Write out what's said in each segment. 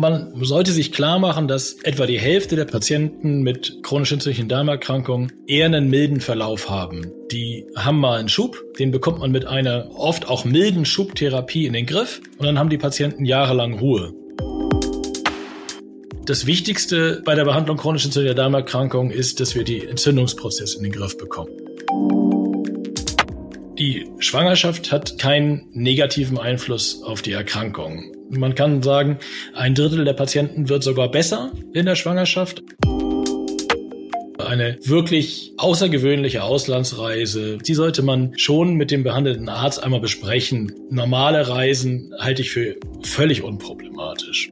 Man sollte sich klar machen, dass etwa die Hälfte der Patienten mit chronisch entzündlichen Darmerkrankungen eher einen milden Verlauf haben. Die haben mal einen Schub, den bekommt man mit einer oft auch milden Schubtherapie in den Griff und dann haben die Patienten jahrelang Ruhe. Das Wichtigste bei der Behandlung chronisch entzündlicher Darmerkrankungen ist, dass wir die Entzündungsprozesse in den Griff bekommen. Die Schwangerschaft hat keinen negativen Einfluss auf die Erkrankung. Man kann sagen, ein Drittel der Patienten wird sogar besser in der Schwangerschaft. Eine wirklich außergewöhnliche Auslandsreise, die sollte man schon mit dem behandelnden Arzt einmal besprechen. Normale Reisen halte ich für völlig unproblematisch.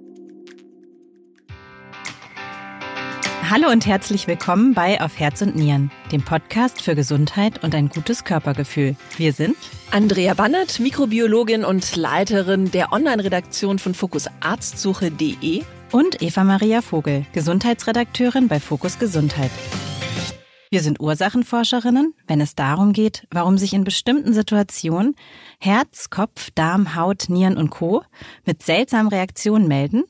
Hallo und herzlich willkommen bei Auf Herz und Nieren, dem Podcast für Gesundheit und ein gutes Körpergefühl. Wir sind Andrea Bannert, Mikrobiologin und Leiterin der Online-Redaktion von fokusarztsuche.de und Eva Maria Vogel, Gesundheitsredakteurin bei Fokus Gesundheit. Wir sind Ursachenforscherinnen, wenn es darum geht, warum sich in bestimmten Situationen Herz, Kopf, Darm, Haut, Nieren und Co. mit seltsamen Reaktionen melden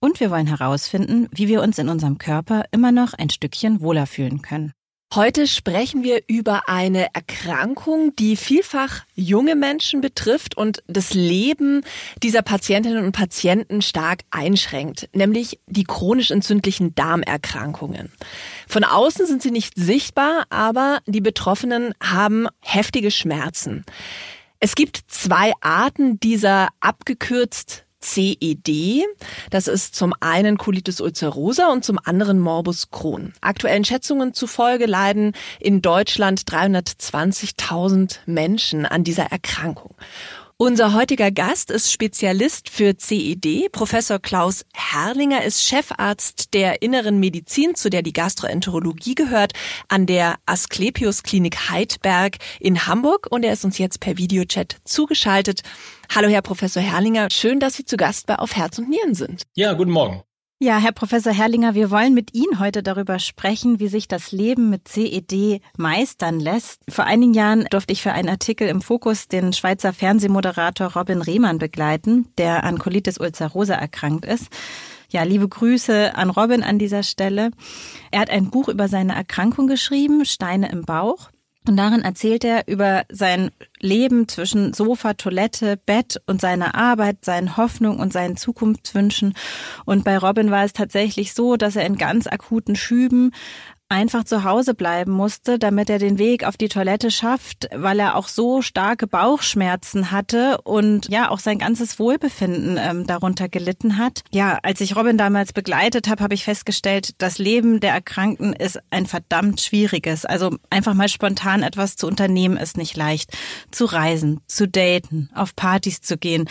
und wir wollen herausfinden, wie wir uns in unserem Körper immer noch ein Stückchen wohler fühlen können. Heute sprechen wir über eine Erkrankung, die vielfach junge Menschen betrifft und das Leben dieser Patientinnen und Patienten stark einschränkt, nämlich die chronisch entzündlichen Darmerkrankungen. Von außen sind sie nicht sichtbar, aber die Betroffenen haben heftige Schmerzen. Es gibt zwei Arten dieser abgekürzt CED. Das ist zum einen Colitis ulcerosa und zum anderen Morbus Crohn. Aktuellen Schätzungen zufolge leiden in Deutschland 320.000 Menschen an dieser Erkrankung. Unser heutiger Gast ist Spezialist für CED. Professor Klaus Herrlinger ist Chefarzt der Inneren Medizin, zu der die Gastroenterologie gehört, an der Asklepios Klinik Heidberg in Hamburg und er ist uns jetzt per Videochat zugeschaltet. Hallo, Herr Professor Herrlinger. Schön, dass Sie zu Gast bei Auf Herz und Nieren sind. Ja, guten Morgen. Ja, Herr Professor Herrlinger, wir wollen mit Ihnen heute darüber sprechen, wie sich das Leben mit CED meistern lässt. Vor einigen Jahren durfte ich für einen Artikel im Fokus den Schweizer Fernsehmoderator Robin Rehmann begleiten, der an Colitis ulcerosa erkrankt ist. Ja, liebe Grüße an Robin an dieser Stelle. Er hat ein Buch über seine Erkrankung geschrieben, Steine im Bauch. Und darin erzählt er über sein Leben zwischen Sofa, Toilette, Bett und seiner Arbeit, seinen Hoffnungen und seinen Zukunftswünschen. Und bei Robin war es tatsächlich so, dass er in ganz akuten Schüben einfach zu Hause bleiben musste, damit er den Weg auf die Toilette schafft, weil er auch so starke Bauchschmerzen hatte und ja auch sein ganzes Wohlbefinden ähm, darunter gelitten hat. Ja, als ich Robin damals begleitet habe, habe ich festgestellt, das Leben der Erkrankten ist ein verdammt schwieriges. Also einfach mal spontan etwas zu unternehmen ist nicht leicht. Zu reisen, zu daten, auf Partys zu gehen.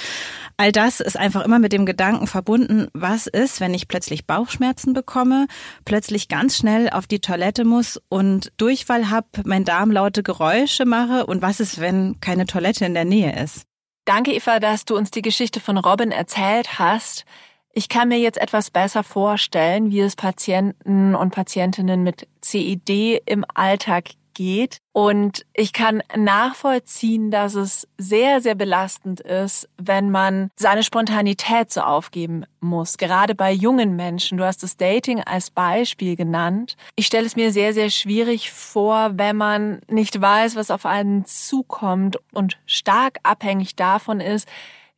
All das ist einfach immer mit dem Gedanken verbunden, was ist, wenn ich plötzlich Bauchschmerzen bekomme, plötzlich ganz schnell auf die Toilette muss und Durchfall habe, mein Darm laute Geräusche mache und was ist, wenn keine Toilette in der Nähe ist. Danke, Eva, dass du uns die Geschichte von Robin erzählt hast. Ich kann mir jetzt etwas besser vorstellen, wie es Patienten und Patientinnen mit CID im Alltag geht. Und ich kann nachvollziehen, dass es sehr, sehr belastend ist, wenn man seine Spontanität so aufgeben muss. Gerade bei jungen Menschen. Du hast das Dating als Beispiel genannt. Ich stelle es mir sehr, sehr schwierig vor, wenn man nicht weiß, was auf einen zukommt und stark abhängig davon ist,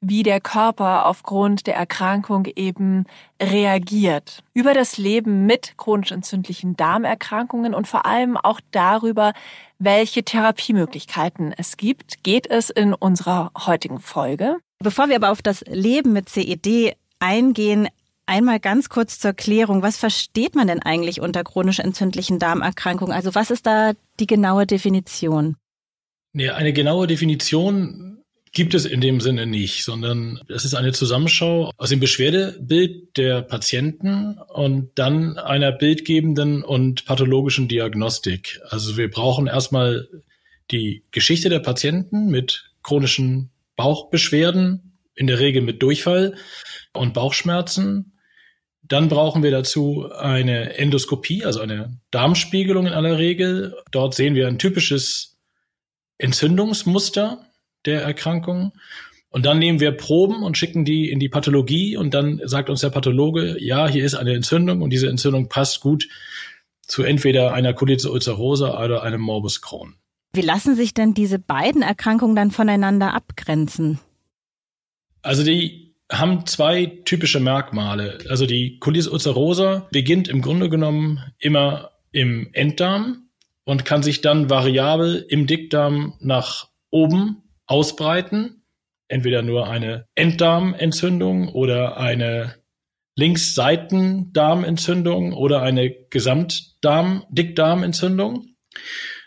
wie der Körper aufgrund der Erkrankung eben reagiert. Über das Leben mit chronisch entzündlichen Darmerkrankungen und vor allem auch darüber, welche Therapiemöglichkeiten es gibt, geht es in unserer heutigen Folge. Bevor wir aber auf das Leben mit CED eingehen, einmal ganz kurz zur Klärung. Was versteht man denn eigentlich unter chronisch entzündlichen Darmerkrankungen? Also was ist da die genaue Definition? Ja, eine genaue Definition gibt es in dem Sinne nicht, sondern es ist eine Zusammenschau aus dem Beschwerdebild der Patienten und dann einer bildgebenden und pathologischen Diagnostik. Also wir brauchen erstmal die Geschichte der Patienten mit chronischen Bauchbeschwerden, in der Regel mit Durchfall und Bauchschmerzen. Dann brauchen wir dazu eine Endoskopie, also eine Darmspiegelung in aller Regel. Dort sehen wir ein typisches Entzündungsmuster der Erkrankung. Und dann nehmen wir Proben und schicken die in die Pathologie und dann sagt uns der Pathologe, ja, hier ist eine Entzündung und diese Entzündung passt gut zu entweder einer Colitis ulcerosa oder einem Morbus Crohn. Wie lassen sich denn diese beiden Erkrankungen dann voneinander abgrenzen? Also die haben zwei typische Merkmale. Also die Colitis ulcerosa beginnt im Grunde genommen immer im Enddarm und kann sich dann variabel im Dickdarm nach oben ausbreiten. Entweder nur eine Enddarmentzündung oder eine Linksseitendarmentzündung oder eine Gesamtdarm-Dickdarmentzündung.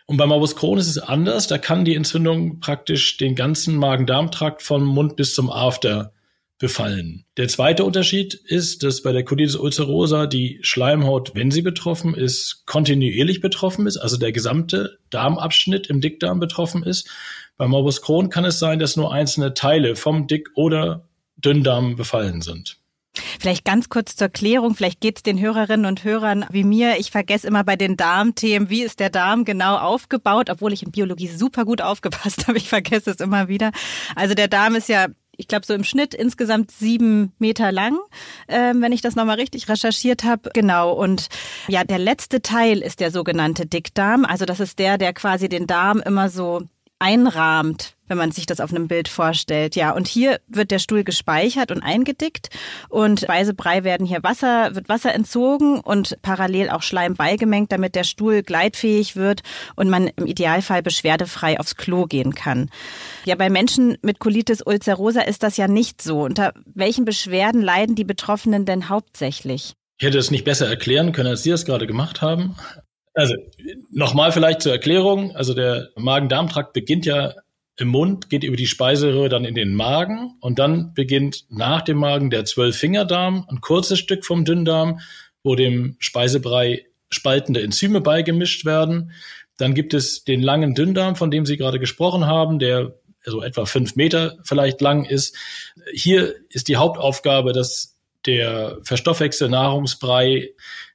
Und beim Morbus Crohn ist es anders. Da kann die Entzündung praktisch den ganzen Magen-Darm-Trakt vom Mund bis zum After befallen. Der zweite Unterschied ist, dass bei der Colitis ulcerosa die Schleimhaut, wenn sie betroffen ist, kontinuierlich betroffen ist, also der gesamte Darmabschnitt im Dickdarm betroffen ist. Beim Morbus Crohn kann es sein, dass nur einzelne Teile vom Dick- oder Dünndarm befallen sind. Vielleicht ganz kurz zur Klärung, vielleicht geht es den Hörerinnen und Hörern wie mir. Ich vergesse immer bei den Darmthemen, wie ist der Darm genau aufgebaut, obwohl ich in Biologie super gut aufgepasst habe. Ich vergesse es immer wieder. Also der Darm ist ja ich glaube, so im Schnitt insgesamt sieben Meter lang, äh, wenn ich das nochmal richtig recherchiert habe. Genau. Und ja, der letzte Teil ist der sogenannte Dickdarm. Also das ist der, der quasi den Darm immer so einrahmt, wenn man sich das auf einem Bild vorstellt. Ja, und hier wird der Stuhl gespeichert und eingedickt und Speisebrei werden hier Wasser, wird Wasser entzogen und parallel auch Schleim beigemengt, damit der Stuhl gleitfähig wird und man im Idealfall beschwerdefrei aufs Klo gehen kann. Ja, bei Menschen mit Colitis ulcerosa ist das ja nicht so. Unter welchen Beschwerden leiden die Betroffenen denn hauptsächlich? Ich hätte es nicht besser erklären können, als Sie es gerade gemacht haben. Also nochmal vielleicht zur Erklärung. Also der Magen-Darm-Trakt beginnt ja im Mund, geht über die Speiseröhre dann in den Magen und dann beginnt nach dem Magen der Zwölffingerdarm, ein kurzes Stück vom Dünndarm, wo dem Speisebrei spaltende Enzyme beigemischt werden. Dann gibt es den langen Dünndarm, von dem Sie gerade gesprochen haben, der so etwa fünf Meter vielleicht lang ist. Hier ist die Hauptaufgabe, dass der Verstoffwechsel Nahrungsbrei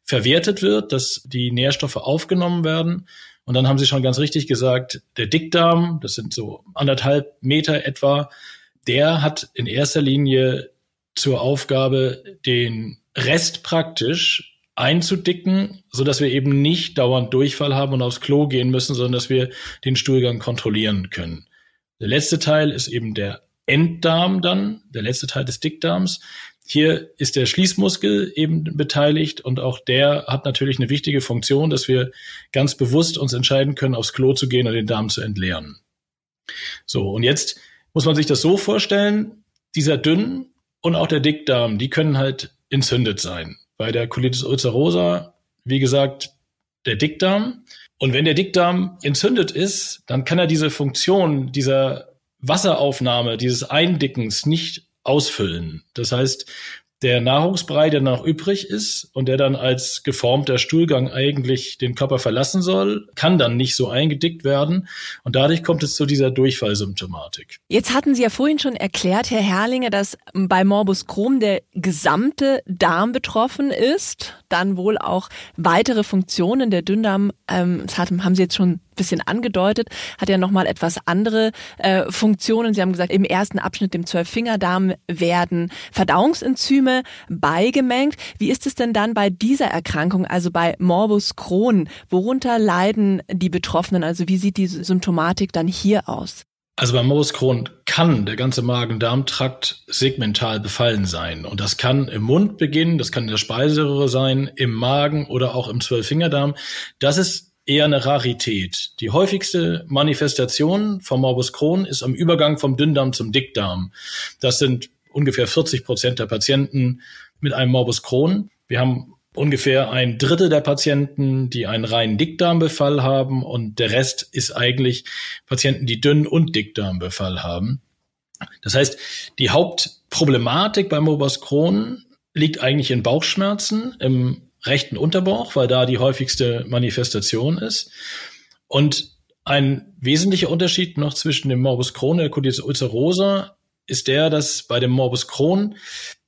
verwertet wird, dass die Nährstoffe aufgenommen werden. Und dann haben Sie schon ganz richtig gesagt, der Dickdarm, das sind so anderthalb Meter etwa, der hat in erster Linie zur Aufgabe, den Rest praktisch einzudicken, so dass wir eben nicht dauernd Durchfall haben und aufs Klo gehen müssen, sondern dass wir den Stuhlgang kontrollieren können. Der letzte Teil ist eben der Enddarm dann, der letzte Teil des Dickdarms. Hier ist der Schließmuskel eben beteiligt und auch der hat natürlich eine wichtige Funktion, dass wir ganz bewusst uns entscheiden können, aufs Klo zu gehen und den Darm zu entleeren. So, und jetzt muss man sich das so vorstellen, dieser Dünn und auch der Dickdarm, die können halt entzündet sein. Bei der Colitis ulcerosa, wie gesagt, der Dickdarm. Und wenn der Dickdarm entzündet ist, dann kann er diese Funktion dieser Wasseraufnahme, dieses Eindickens nicht ausfüllen. Das heißt, der Nahrungsbrei, der noch übrig ist und der dann als geformter Stuhlgang eigentlich den Körper verlassen soll, kann dann nicht so eingedickt werden und dadurch kommt es zu dieser Durchfallsymptomatik. Jetzt hatten Sie ja vorhin schon erklärt, Herr Herrlinge, dass bei Morbus Crohn der gesamte Darm betroffen ist, dann wohl auch weitere Funktionen der Dünndarm, ähm, das haben Sie jetzt schon bisschen angedeutet, hat ja nochmal etwas andere äh, Funktionen. Sie haben gesagt, im ersten Abschnitt, dem Zwölffingerdarm, werden Verdauungsenzyme beigemengt. Wie ist es denn dann bei dieser Erkrankung, also bei Morbus Crohn? Worunter leiden die Betroffenen? Also wie sieht die Symptomatik dann hier aus? Also beim Morbus Crohn kann der ganze Magen-Darm-Trakt segmental befallen sein. Und das kann im Mund beginnen, das kann in der Speiseröhre sein, im Magen oder auch im Zwölffingerdarm. Das ist eher eine Rarität. Die häufigste Manifestation vom Morbus Crohn ist am Übergang vom Dünndarm zum Dickdarm. Das sind ungefähr 40 Prozent der Patienten mit einem Morbus Crohn. Wir haben ungefähr ein Drittel der Patienten, die einen reinen Dickdarmbefall haben und der Rest ist eigentlich Patienten, die Dünn- und Dickdarmbefall haben. Das heißt, die Hauptproblematik beim Morbus Crohn liegt eigentlich in Bauchschmerzen, im rechten Unterbauch, weil da die häufigste Manifestation ist. Und ein wesentlicher Unterschied noch zwischen dem Morbus Crohn und der Colitis ulcerosa ist der, dass bei dem Morbus Crohn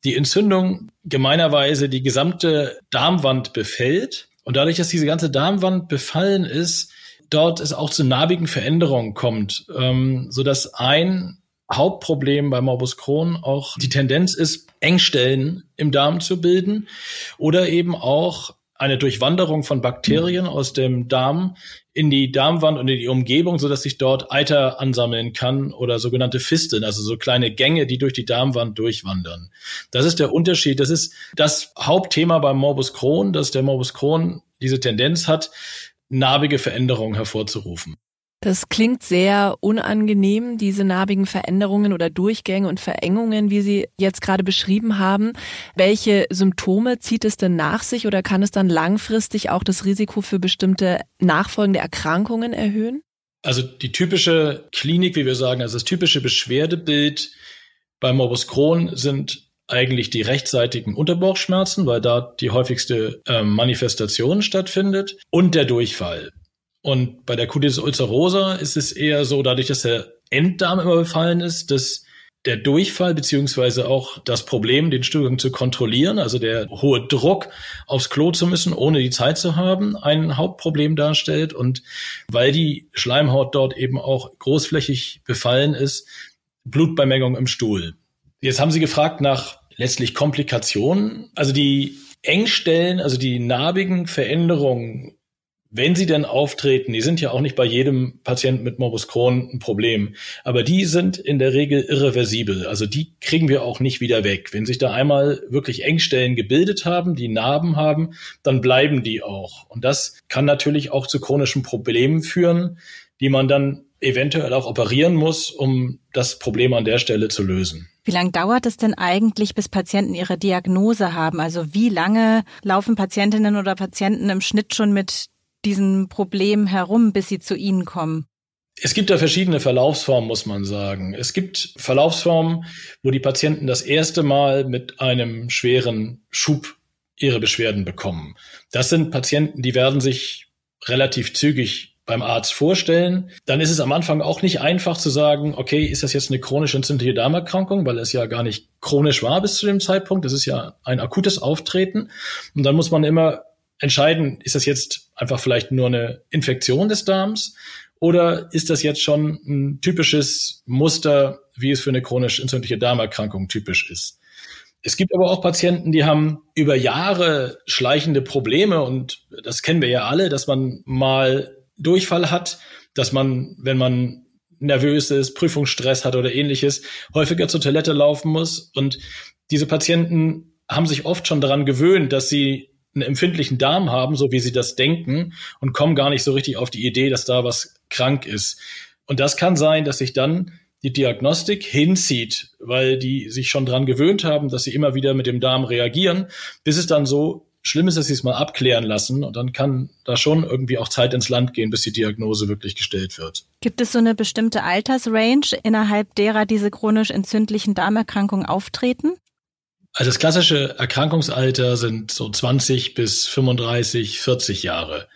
die Entzündung gemeinerweise die gesamte Darmwand befällt. Und dadurch, dass diese ganze Darmwand befallen ist, dort es auch zu narbigen Veränderungen kommt, ähm, so dass ein Hauptproblem bei Morbus Crohn auch die Tendenz ist, Engstellen im Darm zu bilden oder eben auch eine Durchwanderung von Bakterien aus dem Darm in die Darmwand und in die Umgebung, so dass sich dort Eiter ansammeln kann oder sogenannte Fisteln, also so kleine Gänge, die durch die Darmwand durchwandern. Das ist der Unterschied. Das ist das Hauptthema beim Morbus Crohn, dass der Morbus Crohn diese Tendenz hat, narbige Veränderungen hervorzurufen. Das klingt sehr unangenehm, diese narbigen Veränderungen oder Durchgänge und Verengungen, wie Sie jetzt gerade beschrieben haben. Welche Symptome zieht es denn nach sich oder kann es dann langfristig auch das Risiko für bestimmte nachfolgende Erkrankungen erhöhen? Also die typische Klinik, wie wir sagen, also das typische Beschwerdebild bei Morbus Crohn sind eigentlich die rechtsseitigen Unterbauchschmerzen, weil da die häufigste äh, Manifestation stattfindet und der Durchfall. Und bei der Colitis ulcerosa ist es eher so, dadurch, dass der Enddarm immer befallen ist, dass der Durchfall beziehungsweise auch das Problem, den Stuhlgang zu kontrollieren, also der hohe Druck aufs Klo zu müssen, ohne die Zeit zu haben, ein Hauptproblem darstellt. Und weil die Schleimhaut dort eben auch großflächig befallen ist, Blutbeimengung im Stuhl. Jetzt haben Sie gefragt nach letztlich Komplikationen. Also die Engstellen, also die narbigen Veränderungen wenn sie denn auftreten, die sind ja auch nicht bei jedem Patienten mit Morbus Crohn ein Problem, aber die sind in der Regel irreversibel. Also die kriegen wir auch nicht wieder weg. Wenn sich da einmal wirklich Engstellen gebildet haben, die Narben haben, dann bleiben die auch. Und das kann natürlich auch zu chronischen Problemen führen, die man dann eventuell auch operieren muss, um das Problem an der Stelle zu lösen. Wie lange dauert es denn eigentlich, bis Patienten ihre Diagnose haben? Also wie lange laufen Patientinnen oder Patienten im Schnitt schon mit diesen Problemen herum, bis sie zu Ihnen kommen? Es gibt da verschiedene Verlaufsformen, muss man sagen. Es gibt Verlaufsformen, wo die Patienten das erste Mal mit einem schweren Schub ihre Beschwerden bekommen. Das sind Patienten, die werden sich relativ zügig beim Arzt vorstellen. Dann ist es am Anfang auch nicht einfach zu sagen, okay, ist das jetzt eine chronisch entzündliche Darmerkrankung, weil es ja gar nicht chronisch war bis zu dem Zeitpunkt. Das ist ja ein akutes Auftreten. Und dann muss man immer entscheiden, ist das jetzt einfach vielleicht nur eine Infektion des Darms oder ist das jetzt schon ein typisches Muster, wie es für eine chronisch entzündliche Darmerkrankung typisch ist? Es gibt aber auch Patienten, die haben über Jahre schleichende Probleme und das kennen wir ja alle, dass man mal Durchfall hat, dass man, wenn man nervös ist, Prüfungsstress hat oder ähnliches, häufiger zur Toilette laufen muss. Und diese Patienten haben sich oft schon daran gewöhnt, dass sie einen empfindlichen Darm haben, so wie sie das denken, und kommen gar nicht so richtig auf die Idee, dass da was krank ist. Und das kann sein, dass sich dann die Diagnostik hinzieht, weil die sich schon dran gewöhnt haben, dass sie immer wieder mit dem Darm reagieren, bis es dann so schlimm ist, dass sie es mal abklären lassen. Und dann kann da schon irgendwie auch Zeit ins Land gehen, bis die Diagnose wirklich gestellt wird. Gibt es so eine bestimmte Altersrange, innerhalb derer diese chronisch entzündlichen Darmerkrankungen auftreten? Also das klassische Erkrankungsalter sind so 20 bis 35, 40 Jahre.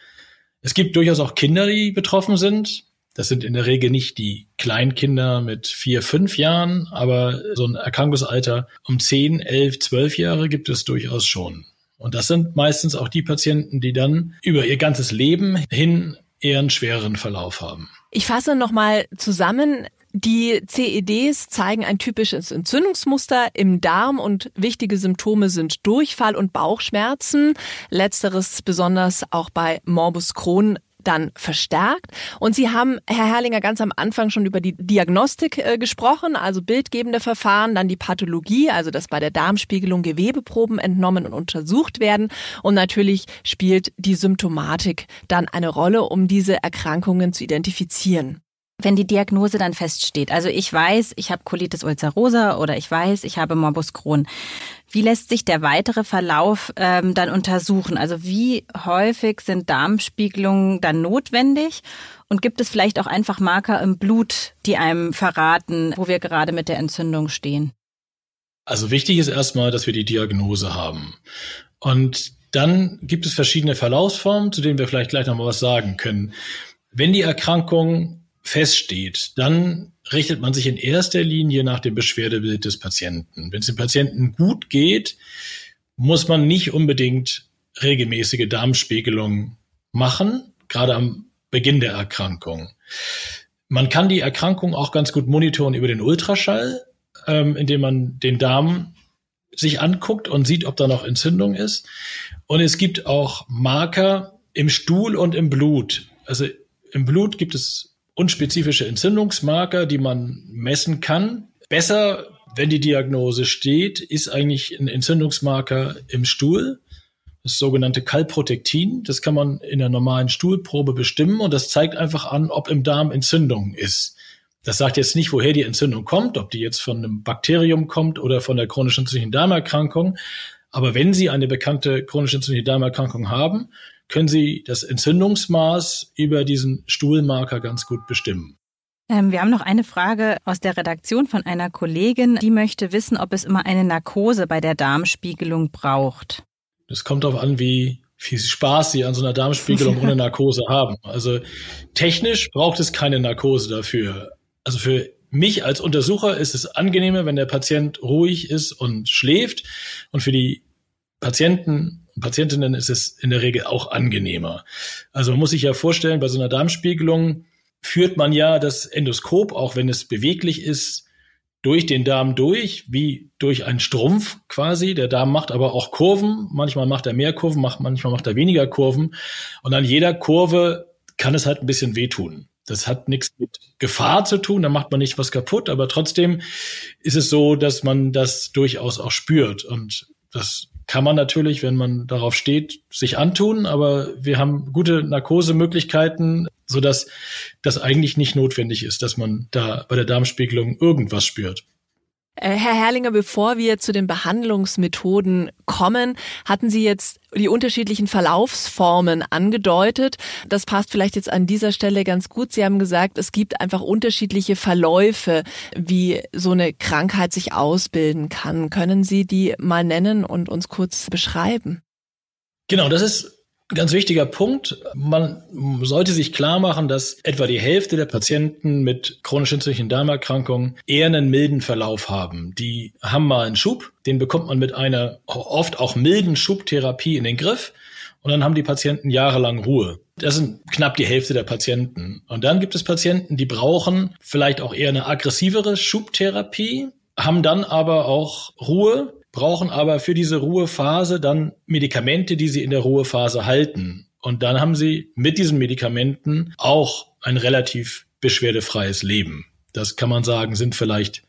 Es gibt durchaus auch Kinder, die betroffen sind. Das sind in der Regel nicht die Kleinkinder mit vier, fünf Jahren, aber so ein Erkrankungsalter um 10, 11, 12 Jahre gibt es durchaus schon. Und das sind meistens auch die Patienten, die dann über ihr ganzes Leben hin eher einen schwereren Verlauf haben. Ich fasse nochmal zusammen. Die CEDs zeigen ein typisches Entzündungsmuster im Darm und wichtige Symptome sind Durchfall und Bauchschmerzen. Letzteres besonders auch bei Morbus Crohn dann verstärkt. Und Sie haben, Herr Herrlinger, ganz am Anfang schon über die Diagnostik äh, gesprochen, also bildgebende Verfahren, dann die Pathologie, also dass bei der Darmspiegelung Gewebeproben entnommen und untersucht werden. Und natürlich spielt die Symptomatik dann eine Rolle, um diese Erkrankungen zu identifizieren wenn die Diagnose dann feststeht. Also ich weiß, ich habe Colitis ulcerosa oder ich weiß, ich habe Morbus Crohn. Wie lässt sich der weitere Verlauf ähm, dann untersuchen? Also wie häufig sind Darmspiegelungen dann notwendig? Und gibt es vielleicht auch einfach Marker im Blut, die einem verraten, wo wir gerade mit der Entzündung stehen? Also wichtig ist erstmal, dass wir die Diagnose haben. Und dann gibt es verschiedene Verlaufsformen, zu denen wir vielleicht gleich nochmal was sagen können. Wenn die Erkrankung feststeht, dann richtet man sich in erster Linie nach dem Beschwerdebild des Patienten. Wenn es dem Patienten gut geht, muss man nicht unbedingt regelmäßige Darmspiegelung machen, gerade am Beginn der Erkrankung. Man kann die Erkrankung auch ganz gut monitoren über den Ultraschall, ähm, indem man den Darm sich anguckt und sieht, ob da noch Entzündung ist. Und es gibt auch Marker im Stuhl und im Blut. Also im Blut gibt es unspezifische Entzündungsmarker, die man messen kann. Besser, wenn die Diagnose steht, ist eigentlich ein Entzündungsmarker im Stuhl das sogenannte Kalprotektin. Das kann man in der normalen Stuhlprobe bestimmen und das zeigt einfach an, ob im Darm Entzündung ist. Das sagt jetzt nicht, woher die Entzündung kommt, ob die jetzt von einem Bakterium kommt oder von der chronischen entzündlichen Darmerkrankung. Aber wenn Sie eine bekannte chronische entzündliche Darmerkrankung haben, können Sie das Entzündungsmaß über diesen Stuhlmarker ganz gut bestimmen. Ähm, wir haben noch eine Frage aus der Redaktion von einer Kollegin, die möchte wissen, ob es immer eine Narkose bei der Darmspiegelung braucht. Das kommt darauf an, wie viel Spaß Sie an so einer Darmspiegelung ohne Narkose haben. Also technisch braucht es keine Narkose dafür. Also für mich als Untersucher ist es angenehmer, wenn der Patient ruhig ist und schläft. Und für die Patienten und Patientinnen ist es in der Regel auch angenehmer. Also man muss sich ja vorstellen, bei so einer Darmspiegelung führt man ja das Endoskop, auch wenn es beweglich ist, durch den Darm durch, wie durch einen Strumpf quasi. Der Darm macht aber auch Kurven. Manchmal macht er mehr Kurven, manchmal macht er weniger Kurven. Und an jeder Kurve kann es halt ein bisschen wehtun. Das hat nichts mit Gefahr zu tun, da macht man nicht was kaputt, aber trotzdem ist es so, dass man das durchaus auch spürt. Und das kann man natürlich, wenn man darauf steht, sich antun, aber wir haben gute Narkosemöglichkeiten, so dass das eigentlich nicht notwendig ist, dass man da bei der Darmspiegelung irgendwas spürt. Äh, Herr Herrlinger, bevor wir zu den Behandlungsmethoden kommen, hatten Sie jetzt die unterschiedlichen Verlaufsformen angedeutet. Das passt vielleicht jetzt an dieser Stelle ganz gut. Sie haben gesagt, es gibt einfach unterschiedliche Verläufe, wie so eine Krankheit sich ausbilden kann. Können Sie die mal nennen und uns kurz beschreiben? Genau, das ist Ganz wichtiger Punkt. Man sollte sich klar machen, dass etwa die Hälfte der Patienten mit chronisch entzündlichen Darmerkrankungen eher einen milden Verlauf haben. Die haben mal einen Schub, den bekommt man mit einer oft auch milden Schubtherapie in den Griff. Und dann haben die Patienten jahrelang Ruhe. Das sind knapp die Hälfte der Patienten. Und dann gibt es Patienten, die brauchen vielleicht auch eher eine aggressivere Schubtherapie, haben dann aber auch Ruhe, brauchen aber für diese Ruhephase dann Medikamente, die sie in der Ruhephase halten. Und dann haben sie mit diesen Medikamenten auch ein relativ beschwerdefreies Leben. Das kann man sagen, sind vielleicht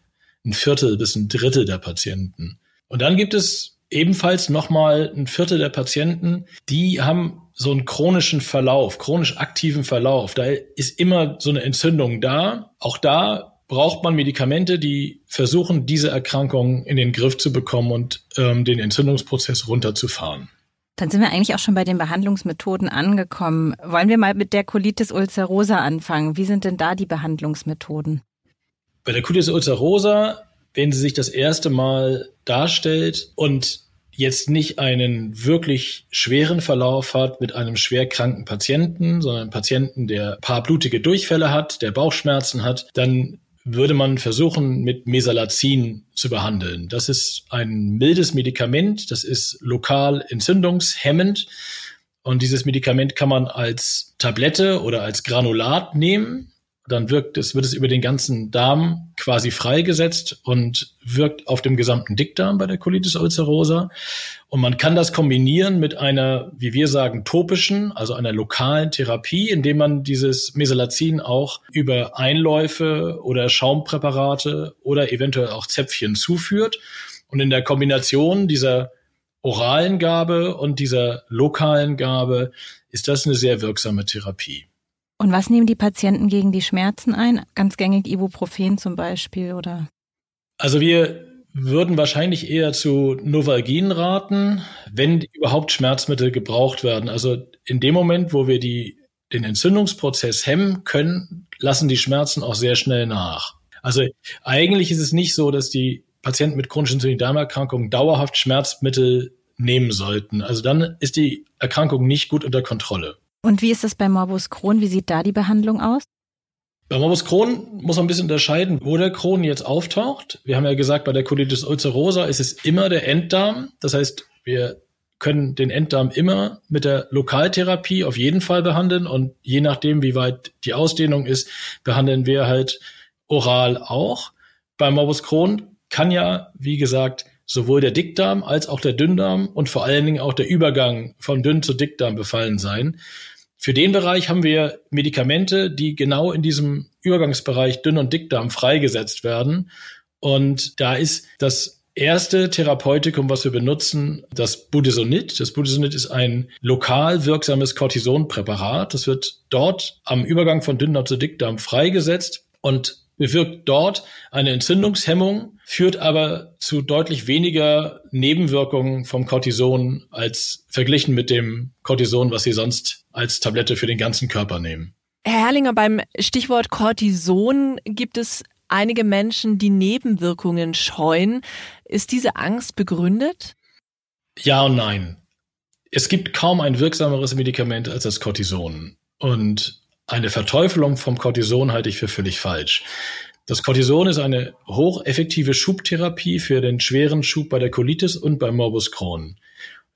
ein Viertel bis ein Drittel der Patienten. Und dann gibt es ebenfalls nochmal ein Viertel der Patienten, die haben so einen chronischen Verlauf, chronisch aktiven Verlauf. Da ist immer so eine Entzündung da. Auch da braucht man Medikamente, die versuchen, diese Erkrankung in den Griff zu bekommen und ähm, den Entzündungsprozess runterzufahren. Dann sind wir eigentlich auch schon bei den Behandlungsmethoden angekommen. Wollen wir mal mit der Colitis ulcerosa anfangen? Wie sind denn da die Behandlungsmethoden? Bei der Colitis ulcerosa, wenn sie sich das erste Mal darstellt und jetzt nicht einen wirklich schweren Verlauf hat mit einem schwer kranken Patienten, sondern einen Patienten, der paar blutige Durchfälle hat, der Bauchschmerzen hat, dann würde man versuchen, mit Mesalazin zu behandeln. Das ist ein mildes Medikament, das ist lokal entzündungshemmend. Und dieses Medikament kann man als Tablette oder als Granulat nehmen dann wirkt es, wird es über den ganzen Darm quasi freigesetzt und wirkt auf dem gesamten Dickdarm bei der Colitis ulcerosa. Und man kann das kombinieren mit einer, wie wir sagen, topischen, also einer lokalen Therapie, indem man dieses Mesalazin auch über Einläufe oder Schaumpräparate oder eventuell auch Zäpfchen zuführt. Und in der Kombination dieser oralen Gabe und dieser lokalen Gabe ist das eine sehr wirksame Therapie. Und was nehmen die Patienten gegen die Schmerzen ein? Ganz gängig Ibuprofen zum Beispiel oder? Also wir würden wahrscheinlich eher zu Novalgin raten, wenn überhaupt Schmerzmittel gebraucht werden. Also in dem Moment, wo wir die, den Entzündungsprozess hemmen können, lassen die Schmerzen auch sehr schnell nach. Also eigentlich ist es nicht so, dass die Patienten mit chronischen Darmerkrankungen dauerhaft Schmerzmittel nehmen sollten. Also dann ist die Erkrankung nicht gut unter Kontrolle. Und wie ist das bei Morbus Crohn? Wie sieht da die Behandlung aus? Bei Morbus Crohn muss man ein bisschen unterscheiden, wo der Crohn jetzt auftaucht. Wir haben ja gesagt, bei der Colitis ulcerosa ist es immer der Enddarm. Das heißt, wir können den Enddarm immer mit der Lokaltherapie auf jeden Fall behandeln und je nachdem, wie weit die Ausdehnung ist, behandeln wir halt oral auch. Bei Morbus Crohn kann ja, wie gesagt, sowohl der Dickdarm als auch der Dünndarm und vor allen Dingen auch der Übergang von Dünn zu Dickdarm befallen sein. Für den Bereich haben wir Medikamente, die genau in diesem Übergangsbereich Dünn- und Dickdarm freigesetzt werden. Und da ist das erste Therapeutikum, was wir benutzen, das Budesonid. Das Budesonid ist ein lokal wirksames Cortisonpräparat. Das wird dort am Übergang von Dünndarm zu Dickdarm freigesetzt und bewirkt dort eine Entzündungshemmung, führt aber zu deutlich weniger Nebenwirkungen vom Cortison als verglichen mit dem Cortison, was Sie sonst als Tablette für den ganzen Körper nehmen. Herr Herrlinger, beim Stichwort Cortison gibt es einige Menschen, die Nebenwirkungen scheuen. Ist diese Angst begründet? Ja und nein. Es gibt kaum ein wirksameres Medikament als das Cortison. Und eine Verteufelung vom Cortison halte ich für völlig falsch. Das Cortison ist eine hocheffektive Schubtherapie für den schweren Schub bei der Colitis und beim Morbus Crohn.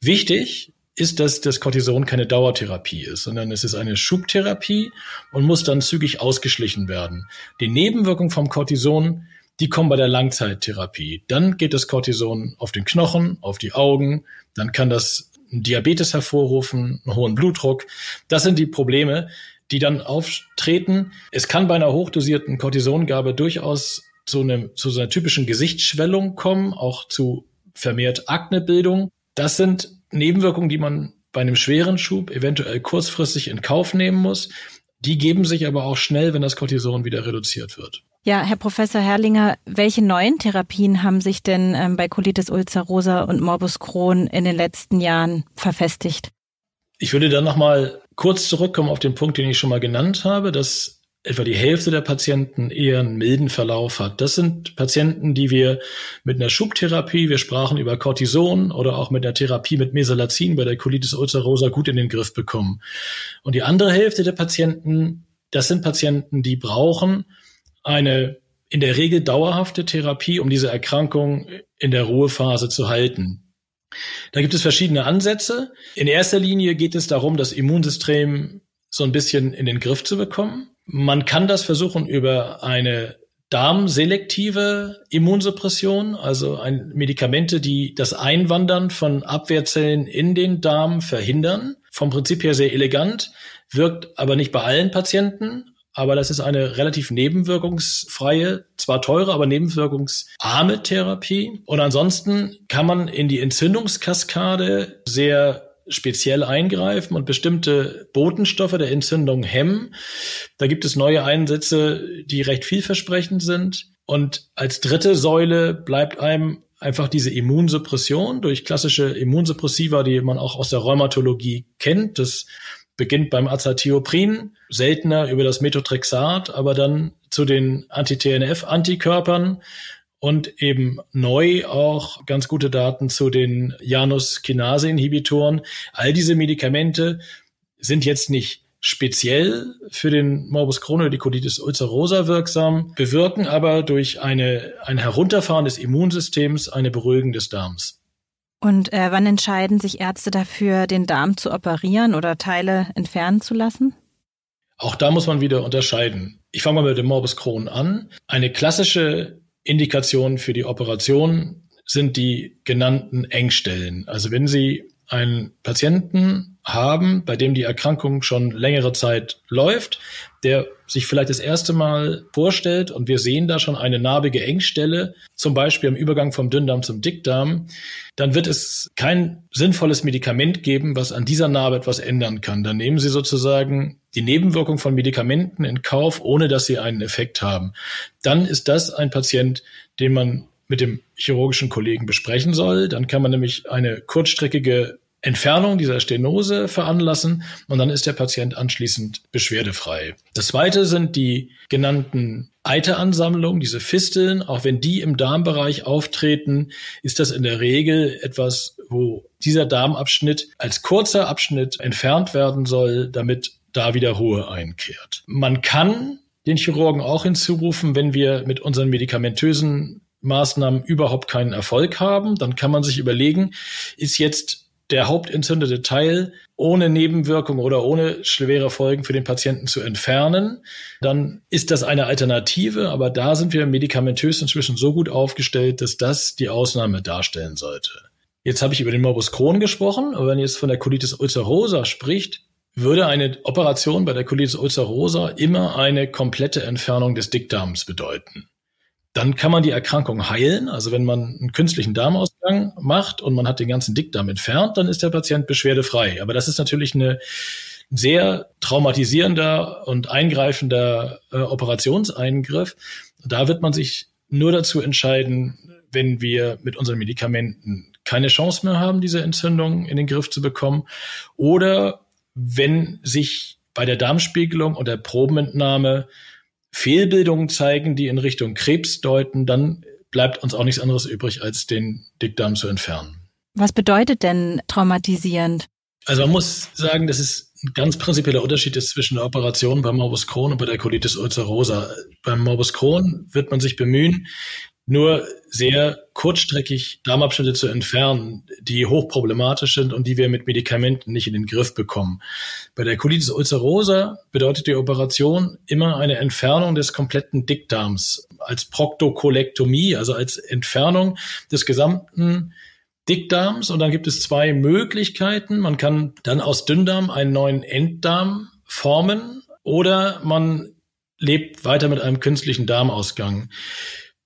Wichtig ist, dass das Cortison keine Dauertherapie ist, sondern es ist eine Schubtherapie und muss dann zügig ausgeschlichen werden. Die Nebenwirkungen vom Cortison, die kommen bei der Langzeittherapie. Dann geht das Cortison auf den Knochen, auf die Augen, dann kann das Diabetes hervorrufen, einen hohen Blutdruck. Das sind die Probleme, die dann auftreten. Es kann bei einer hochdosierten Cortisongabe durchaus zu, einem, zu so einer typischen Gesichtsschwellung kommen, auch zu vermehrt Aknebildung. Das sind Nebenwirkungen, die man bei einem schweren Schub eventuell kurzfristig in Kauf nehmen muss. Die geben sich aber auch schnell, wenn das Cortison wieder reduziert wird. Ja, Herr Professor Herrlinger, welche neuen Therapien haben sich denn ähm, bei Colitis ulcerosa und Morbus Crohn in den letzten Jahren verfestigt? Ich würde dann nochmal kurz zurückkommen auf den Punkt, den ich schon mal genannt habe, dass etwa die Hälfte der Patienten eher einen milden Verlauf hat. Das sind Patienten, die wir mit einer Schubtherapie, wir sprachen über Cortison oder auch mit einer Therapie mit Mesalazin bei der Colitis ulcerosa gut in den Griff bekommen. Und die andere Hälfte der Patienten, das sind Patienten, die brauchen eine in der Regel dauerhafte Therapie, um diese Erkrankung in der Ruhephase zu halten. Da gibt es verschiedene Ansätze. In erster Linie geht es darum, das Immunsystem so ein bisschen in den Griff zu bekommen. Man kann das versuchen über eine darmselektive Immunsuppression, also ein Medikamente, die das Einwandern von Abwehrzellen in den Darm verhindern. Vom Prinzip her sehr elegant, wirkt aber nicht bei allen Patienten aber das ist eine relativ nebenwirkungsfreie, zwar teure, aber nebenwirkungsarme Therapie. Und ansonsten kann man in die Entzündungskaskade sehr speziell eingreifen und bestimmte Botenstoffe der Entzündung hemmen. Da gibt es neue Einsätze, die recht vielversprechend sind. Und als dritte Säule bleibt einem einfach diese Immunsuppression durch klassische Immunsuppressiva, die man auch aus der Rheumatologie kennt. Das beginnt beim Azathioprin, seltener über das Methotrexat, aber dann zu den Anti-TNF-Antikörpern und eben neu auch ganz gute Daten zu den Janus-Kinase-Inhibitoren. All diese Medikamente sind jetzt nicht speziell für den Morbus Crohn oder die Colitis ulcerosa wirksam, bewirken aber durch eine, ein Herunterfahren des Immunsystems eine Beruhigung des Darms. Und äh, wann entscheiden sich Ärzte dafür, den Darm zu operieren oder Teile entfernen zu lassen? Auch da muss man wieder unterscheiden. Ich fange mal mit dem Morbus Crohn an. Eine klassische Indikation für die Operation sind die genannten Engstellen. Also wenn Sie einen Patienten haben, bei dem die Erkrankung schon längere Zeit läuft, der sich vielleicht das erste Mal vorstellt und wir sehen da schon eine narbige Engstelle, zum Beispiel am Übergang vom Dünndarm zum Dickdarm, dann wird es kein sinnvolles Medikament geben, was an dieser Narbe etwas ändern kann. Dann nehmen Sie sozusagen die Nebenwirkung von Medikamenten in Kauf, ohne dass sie einen Effekt haben. Dann ist das ein Patient, den man mit dem chirurgischen Kollegen besprechen soll. Dann kann man nämlich eine kurzstreckige Entfernung dieser Stenose veranlassen und dann ist der Patient anschließend beschwerdefrei. Das zweite sind die genannten Eiteransammlungen, diese Fisteln. Auch wenn die im Darmbereich auftreten, ist das in der Regel etwas, wo dieser Darmabschnitt als kurzer Abschnitt entfernt werden soll, damit da wieder Ruhe einkehrt. Man kann den Chirurgen auch hinzurufen, wenn wir mit unseren medikamentösen Maßnahmen überhaupt keinen Erfolg haben, dann kann man sich überlegen, ist jetzt der hauptentzündete Teil ohne Nebenwirkung oder ohne schwere Folgen für den Patienten zu entfernen, dann ist das eine Alternative, aber da sind wir medikamentös inzwischen so gut aufgestellt, dass das die Ausnahme darstellen sollte. Jetzt habe ich über den Morbus Crohn gesprochen, aber wenn ihr jetzt von der Colitis ulcerosa spricht, würde eine Operation bei der Colitis ulcerosa immer eine komplette Entfernung des Dickdarms bedeuten. Dann kann man die Erkrankung heilen. Also wenn man einen künstlichen Darmausgang macht und man hat den ganzen Dickdarm entfernt, dann ist der Patient beschwerdefrei. Aber das ist natürlich eine sehr traumatisierender und eingreifender äh, Operationseingriff. Da wird man sich nur dazu entscheiden, wenn wir mit unseren Medikamenten keine Chance mehr haben, diese Entzündung in den Griff zu bekommen. Oder wenn sich bei der Darmspiegelung und der Probenentnahme Fehlbildungen zeigen, die in Richtung Krebs deuten, dann bleibt uns auch nichts anderes übrig, als den Dickdarm zu entfernen. Was bedeutet denn traumatisierend? Also man muss sagen, dass es ein ganz prinzipieller Unterschied ist zwischen der Operation beim Morbus Crohn und bei der Colitis ulcerosa. Beim Morbus Crohn wird man sich bemühen, nur sehr kurzstreckig Darmabschnitte zu entfernen, die hochproblematisch sind und die wir mit Medikamenten nicht in den Griff bekommen. Bei der Colitis ulcerosa bedeutet die Operation immer eine Entfernung des kompletten Dickdarms als Proktokolektomie, also als Entfernung des gesamten Dickdarms. Und dann gibt es zwei Möglichkeiten. Man kann dann aus Dünndarm einen neuen Enddarm formen oder man lebt weiter mit einem künstlichen Darmausgang.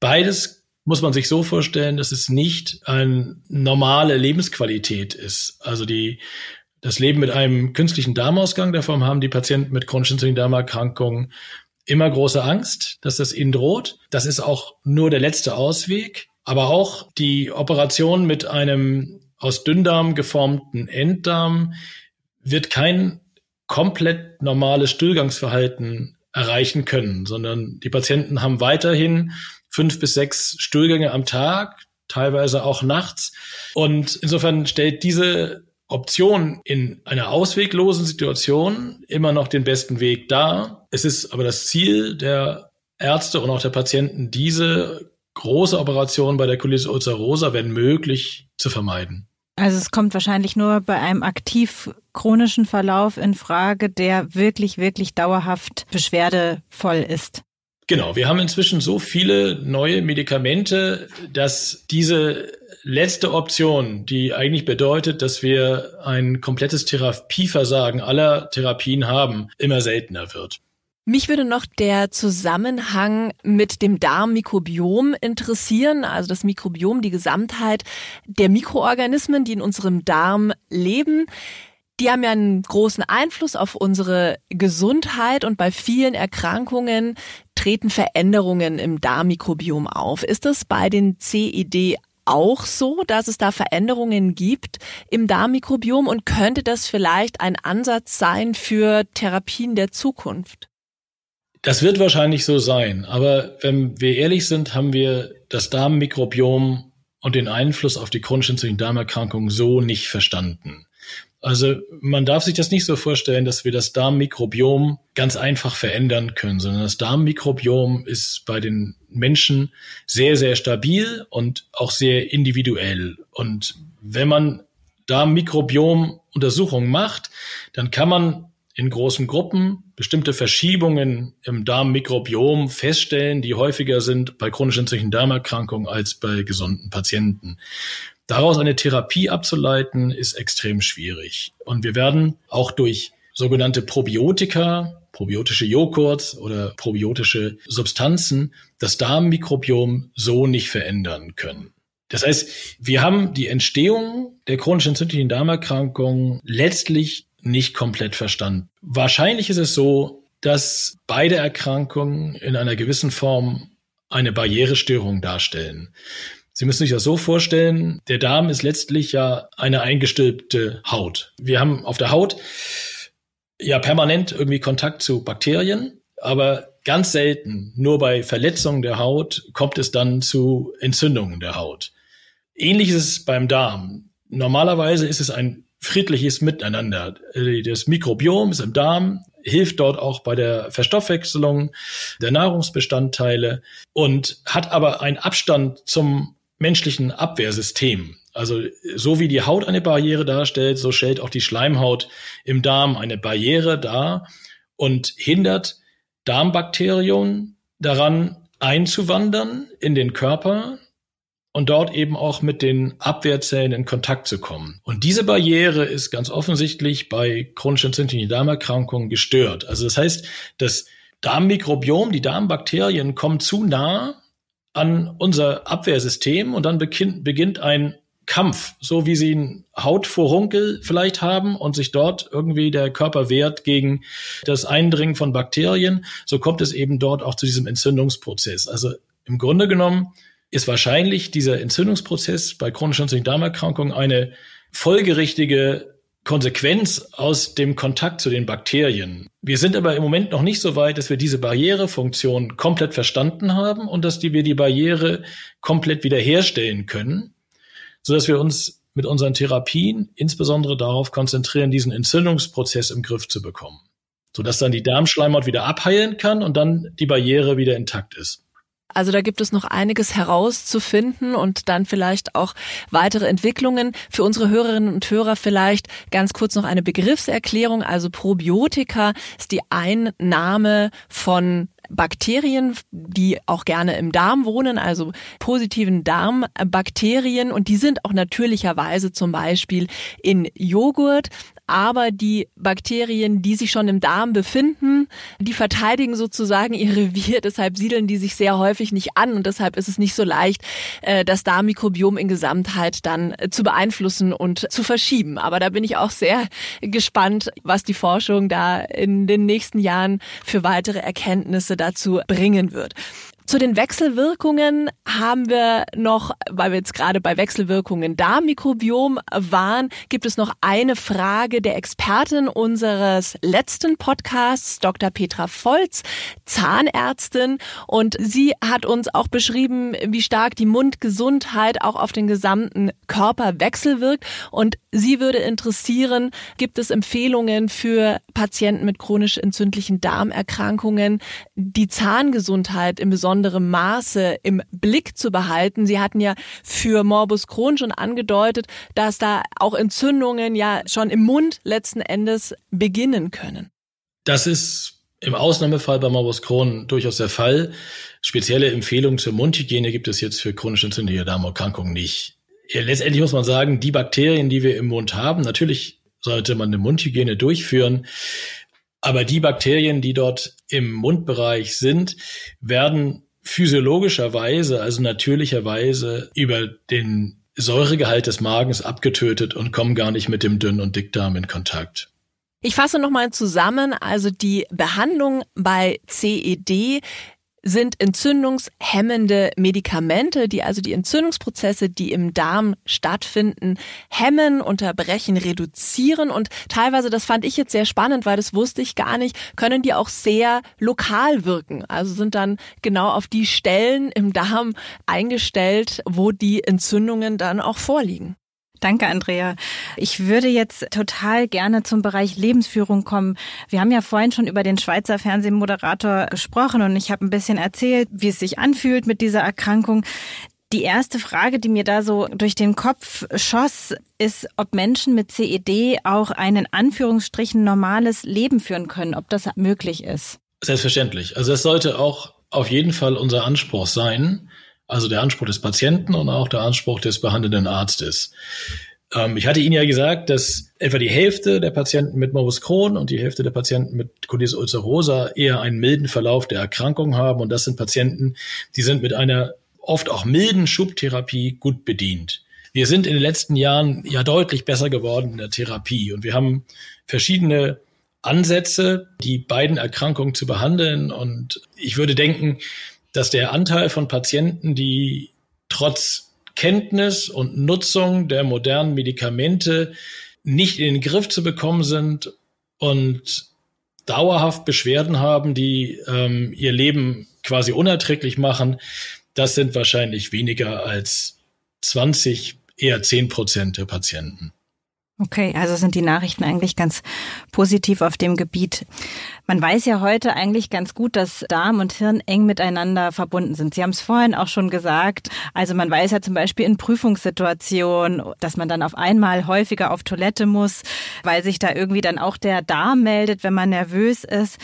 Beides muss man sich so vorstellen, dass es nicht eine normale Lebensqualität ist. Also die, das Leben mit einem künstlichen Darmausgang, davon haben die Patienten mit chronischen Darmerkrankungen immer große Angst, dass das ihnen droht. Das ist auch nur der letzte Ausweg. Aber auch die Operation mit einem aus Dünndarm geformten Enddarm wird kein komplett normales Stillgangsverhalten erreichen können, sondern die Patienten haben weiterhin fünf bis sechs Stuhlgänge am Tag, teilweise auch nachts. Und insofern stellt diese Option in einer ausweglosen Situation immer noch den besten Weg dar. Es ist aber das Ziel der Ärzte und auch der Patienten, diese große Operation bei der Colitis ulcerosa, wenn möglich, zu vermeiden. Also es kommt wahrscheinlich nur bei einem aktiv chronischen Verlauf in Frage, der wirklich, wirklich dauerhaft beschwerdevoll ist. Genau, wir haben inzwischen so viele neue Medikamente, dass diese letzte Option, die eigentlich bedeutet, dass wir ein komplettes Therapieversagen aller Therapien haben, immer seltener wird. Mich würde noch der Zusammenhang mit dem Darmmikrobiom interessieren, also das Mikrobiom, die Gesamtheit der Mikroorganismen, die in unserem Darm leben. Die haben ja einen großen Einfluss auf unsere Gesundheit und bei vielen Erkrankungen treten Veränderungen im Darmmikrobiom auf. Ist das bei den CED auch so, dass es da Veränderungen gibt im Darmmikrobiom und könnte das vielleicht ein Ansatz sein für Therapien der Zukunft? Das wird wahrscheinlich so sein, aber wenn wir ehrlich sind, haben wir das Darmmikrobiom und den Einfluss auf die chronische entzündliche Darmerkrankung so nicht verstanden. Also man darf sich das nicht so vorstellen, dass wir das Darmmikrobiom ganz einfach verändern können, sondern das Darmmikrobiom ist bei den Menschen sehr, sehr stabil und auch sehr individuell. Und wenn man Darmmikrobiom-Untersuchungen macht, dann kann man in großen Gruppen bestimmte Verschiebungen im Darmmikrobiom feststellen, die häufiger sind bei chronisch entzündlichen Darmerkrankungen als bei gesunden Patienten. Daraus eine Therapie abzuleiten, ist extrem schwierig. Und wir werden auch durch sogenannte Probiotika, probiotische Joghurts oder probiotische Substanzen das Darmmikrobiom so nicht verändern können. Das heißt, wir haben die Entstehung der chronisch entzündlichen Darmerkrankung letztlich nicht komplett verstanden. Wahrscheinlich ist es so, dass beide Erkrankungen in einer gewissen Form eine Barrierestörung darstellen. Sie müssen sich das so vorstellen, der Darm ist letztlich ja eine eingestülpte Haut. Wir haben auf der Haut ja permanent irgendwie Kontakt zu Bakterien, aber ganz selten, nur bei Verletzungen der Haut, kommt es dann zu Entzündungen der Haut. Ähnlich ist es beim Darm. Normalerweise ist es ein friedliches Miteinander. Das Mikrobiom ist im Darm, hilft dort auch bei der Verstoffwechselung der Nahrungsbestandteile und hat aber einen Abstand zum menschlichen Abwehrsystem. Also so wie die Haut eine Barriere darstellt, so stellt auch die Schleimhaut im Darm eine Barriere dar und hindert Darmbakterien daran einzuwandern in den Körper und dort eben auch mit den Abwehrzellen in Kontakt zu kommen. Und diese Barriere ist ganz offensichtlich bei chronischen entzündlichen Darmerkrankungen gestört. Also das heißt, das Darmmikrobiom, die Darmbakterien kommen zu nah an unser Abwehrsystem und dann beginnt ein Kampf, so wie sie einen Hautvorunkel vielleicht haben und sich dort irgendwie der Körper wehrt gegen das Eindringen von Bakterien, so kommt es eben dort auch zu diesem Entzündungsprozess. Also im Grunde genommen ist wahrscheinlich dieser Entzündungsprozess bei chronischen entzündlichen Darmerkrankungen eine folgerichtige Konsequenz aus dem Kontakt zu den Bakterien. Wir sind aber im Moment noch nicht so weit, dass wir diese Barrierefunktion komplett verstanden haben und dass wir die Barriere komplett wiederherstellen können, sodass wir uns mit unseren Therapien insbesondere darauf konzentrieren, diesen Entzündungsprozess im Griff zu bekommen, sodass dann die Darmschleimhaut wieder abheilen kann und dann die Barriere wieder intakt ist. Also da gibt es noch einiges herauszufinden und dann vielleicht auch weitere Entwicklungen. Für unsere Hörerinnen und Hörer vielleicht ganz kurz noch eine Begriffserklärung. Also Probiotika ist die Einnahme von Bakterien, die auch gerne im Darm wohnen, also positiven Darmbakterien. Und die sind auch natürlicherweise zum Beispiel in Joghurt aber die Bakterien, die sich schon im Darm befinden, die verteidigen sozusagen ihr Revier, deshalb siedeln die sich sehr häufig nicht an und deshalb ist es nicht so leicht, äh, das Darmmikrobiom in Gesamtheit dann äh, zu beeinflussen und zu verschieben. Aber da bin ich auch sehr gespannt, was die Forschung da in den nächsten Jahren für weitere Erkenntnisse dazu bringen wird. Zu den Wechselwirkungen haben wir noch, weil wir jetzt gerade bei Wechselwirkungen Darmmikrobiom waren, gibt es noch eine Frage der Expertin unseres letzten Podcasts, Dr. Petra Volz, Zahnärztin. Und sie hat uns auch beschrieben, wie stark die Mundgesundheit auch auf den gesamten Körper wechselwirkt. Und sie würde interessieren, gibt es Empfehlungen für Patienten mit chronisch entzündlichen Darmerkrankungen, die Zahngesundheit im Besonderen besonderem Maße im Blick zu behalten. Sie hatten ja für Morbus Crohn schon angedeutet, dass da auch Entzündungen ja schon im Mund letzten Endes beginnen können. Das ist im Ausnahmefall bei Morbus Crohn durchaus der Fall. Spezielle Empfehlungen zur Mundhygiene gibt es jetzt für chronisch entzündliche Darmerkrankungen nicht. Letztendlich muss man sagen, die Bakterien, die wir im Mund haben, natürlich sollte man eine Mundhygiene durchführen. Aber die Bakterien, die dort im Mundbereich sind, werden physiologischerweise, also natürlicherweise über den Säuregehalt des Magens abgetötet und kommen gar nicht mit dem Dünn- und Dickdarm in Kontakt. Ich fasse nochmal zusammen, also die Behandlung bei CED sind entzündungshemmende Medikamente, die also die Entzündungsprozesse, die im Darm stattfinden, hemmen, unterbrechen, reduzieren und teilweise, das fand ich jetzt sehr spannend, weil das wusste ich gar nicht, können die auch sehr lokal wirken. Also sind dann genau auf die Stellen im Darm eingestellt, wo die Entzündungen dann auch vorliegen. Danke, Andrea. Ich würde jetzt total gerne zum Bereich Lebensführung kommen. Wir haben ja vorhin schon über den Schweizer Fernsehmoderator gesprochen und ich habe ein bisschen erzählt, wie es sich anfühlt mit dieser Erkrankung. Die erste Frage, die mir da so durch den Kopf schoss, ist, ob Menschen mit CED auch ein in Anführungsstrichen normales Leben führen können, ob das möglich ist. Selbstverständlich. Also es sollte auch auf jeden Fall unser Anspruch sein, also der Anspruch des Patienten und auch der Anspruch des behandelnden Arztes. Ähm, ich hatte Ihnen ja gesagt, dass etwa die Hälfte der Patienten mit Morbus Crohn und die Hälfte der Patienten mit Colitis ulcerosa eher einen milden Verlauf der Erkrankung haben. Und das sind Patienten, die sind mit einer oft auch milden Schubtherapie gut bedient. Wir sind in den letzten Jahren ja deutlich besser geworden in der Therapie und wir haben verschiedene Ansätze, die beiden Erkrankungen zu behandeln. Und ich würde denken, dass der Anteil von Patienten, die trotz Kenntnis und Nutzung der modernen Medikamente nicht in den Griff zu bekommen sind und dauerhaft Beschwerden haben, die ähm, ihr Leben quasi unerträglich machen, das sind wahrscheinlich weniger als 20, eher 10 Prozent der Patienten. Okay, also sind die Nachrichten eigentlich ganz positiv auf dem Gebiet. Man weiß ja heute eigentlich ganz gut, dass Darm und Hirn eng miteinander verbunden sind. Sie haben es vorhin auch schon gesagt. Also man weiß ja zum Beispiel in Prüfungssituationen, dass man dann auf einmal häufiger auf Toilette muss, weil sich da irgendwie dann auch der Darm meldet, wenn man nervös ist.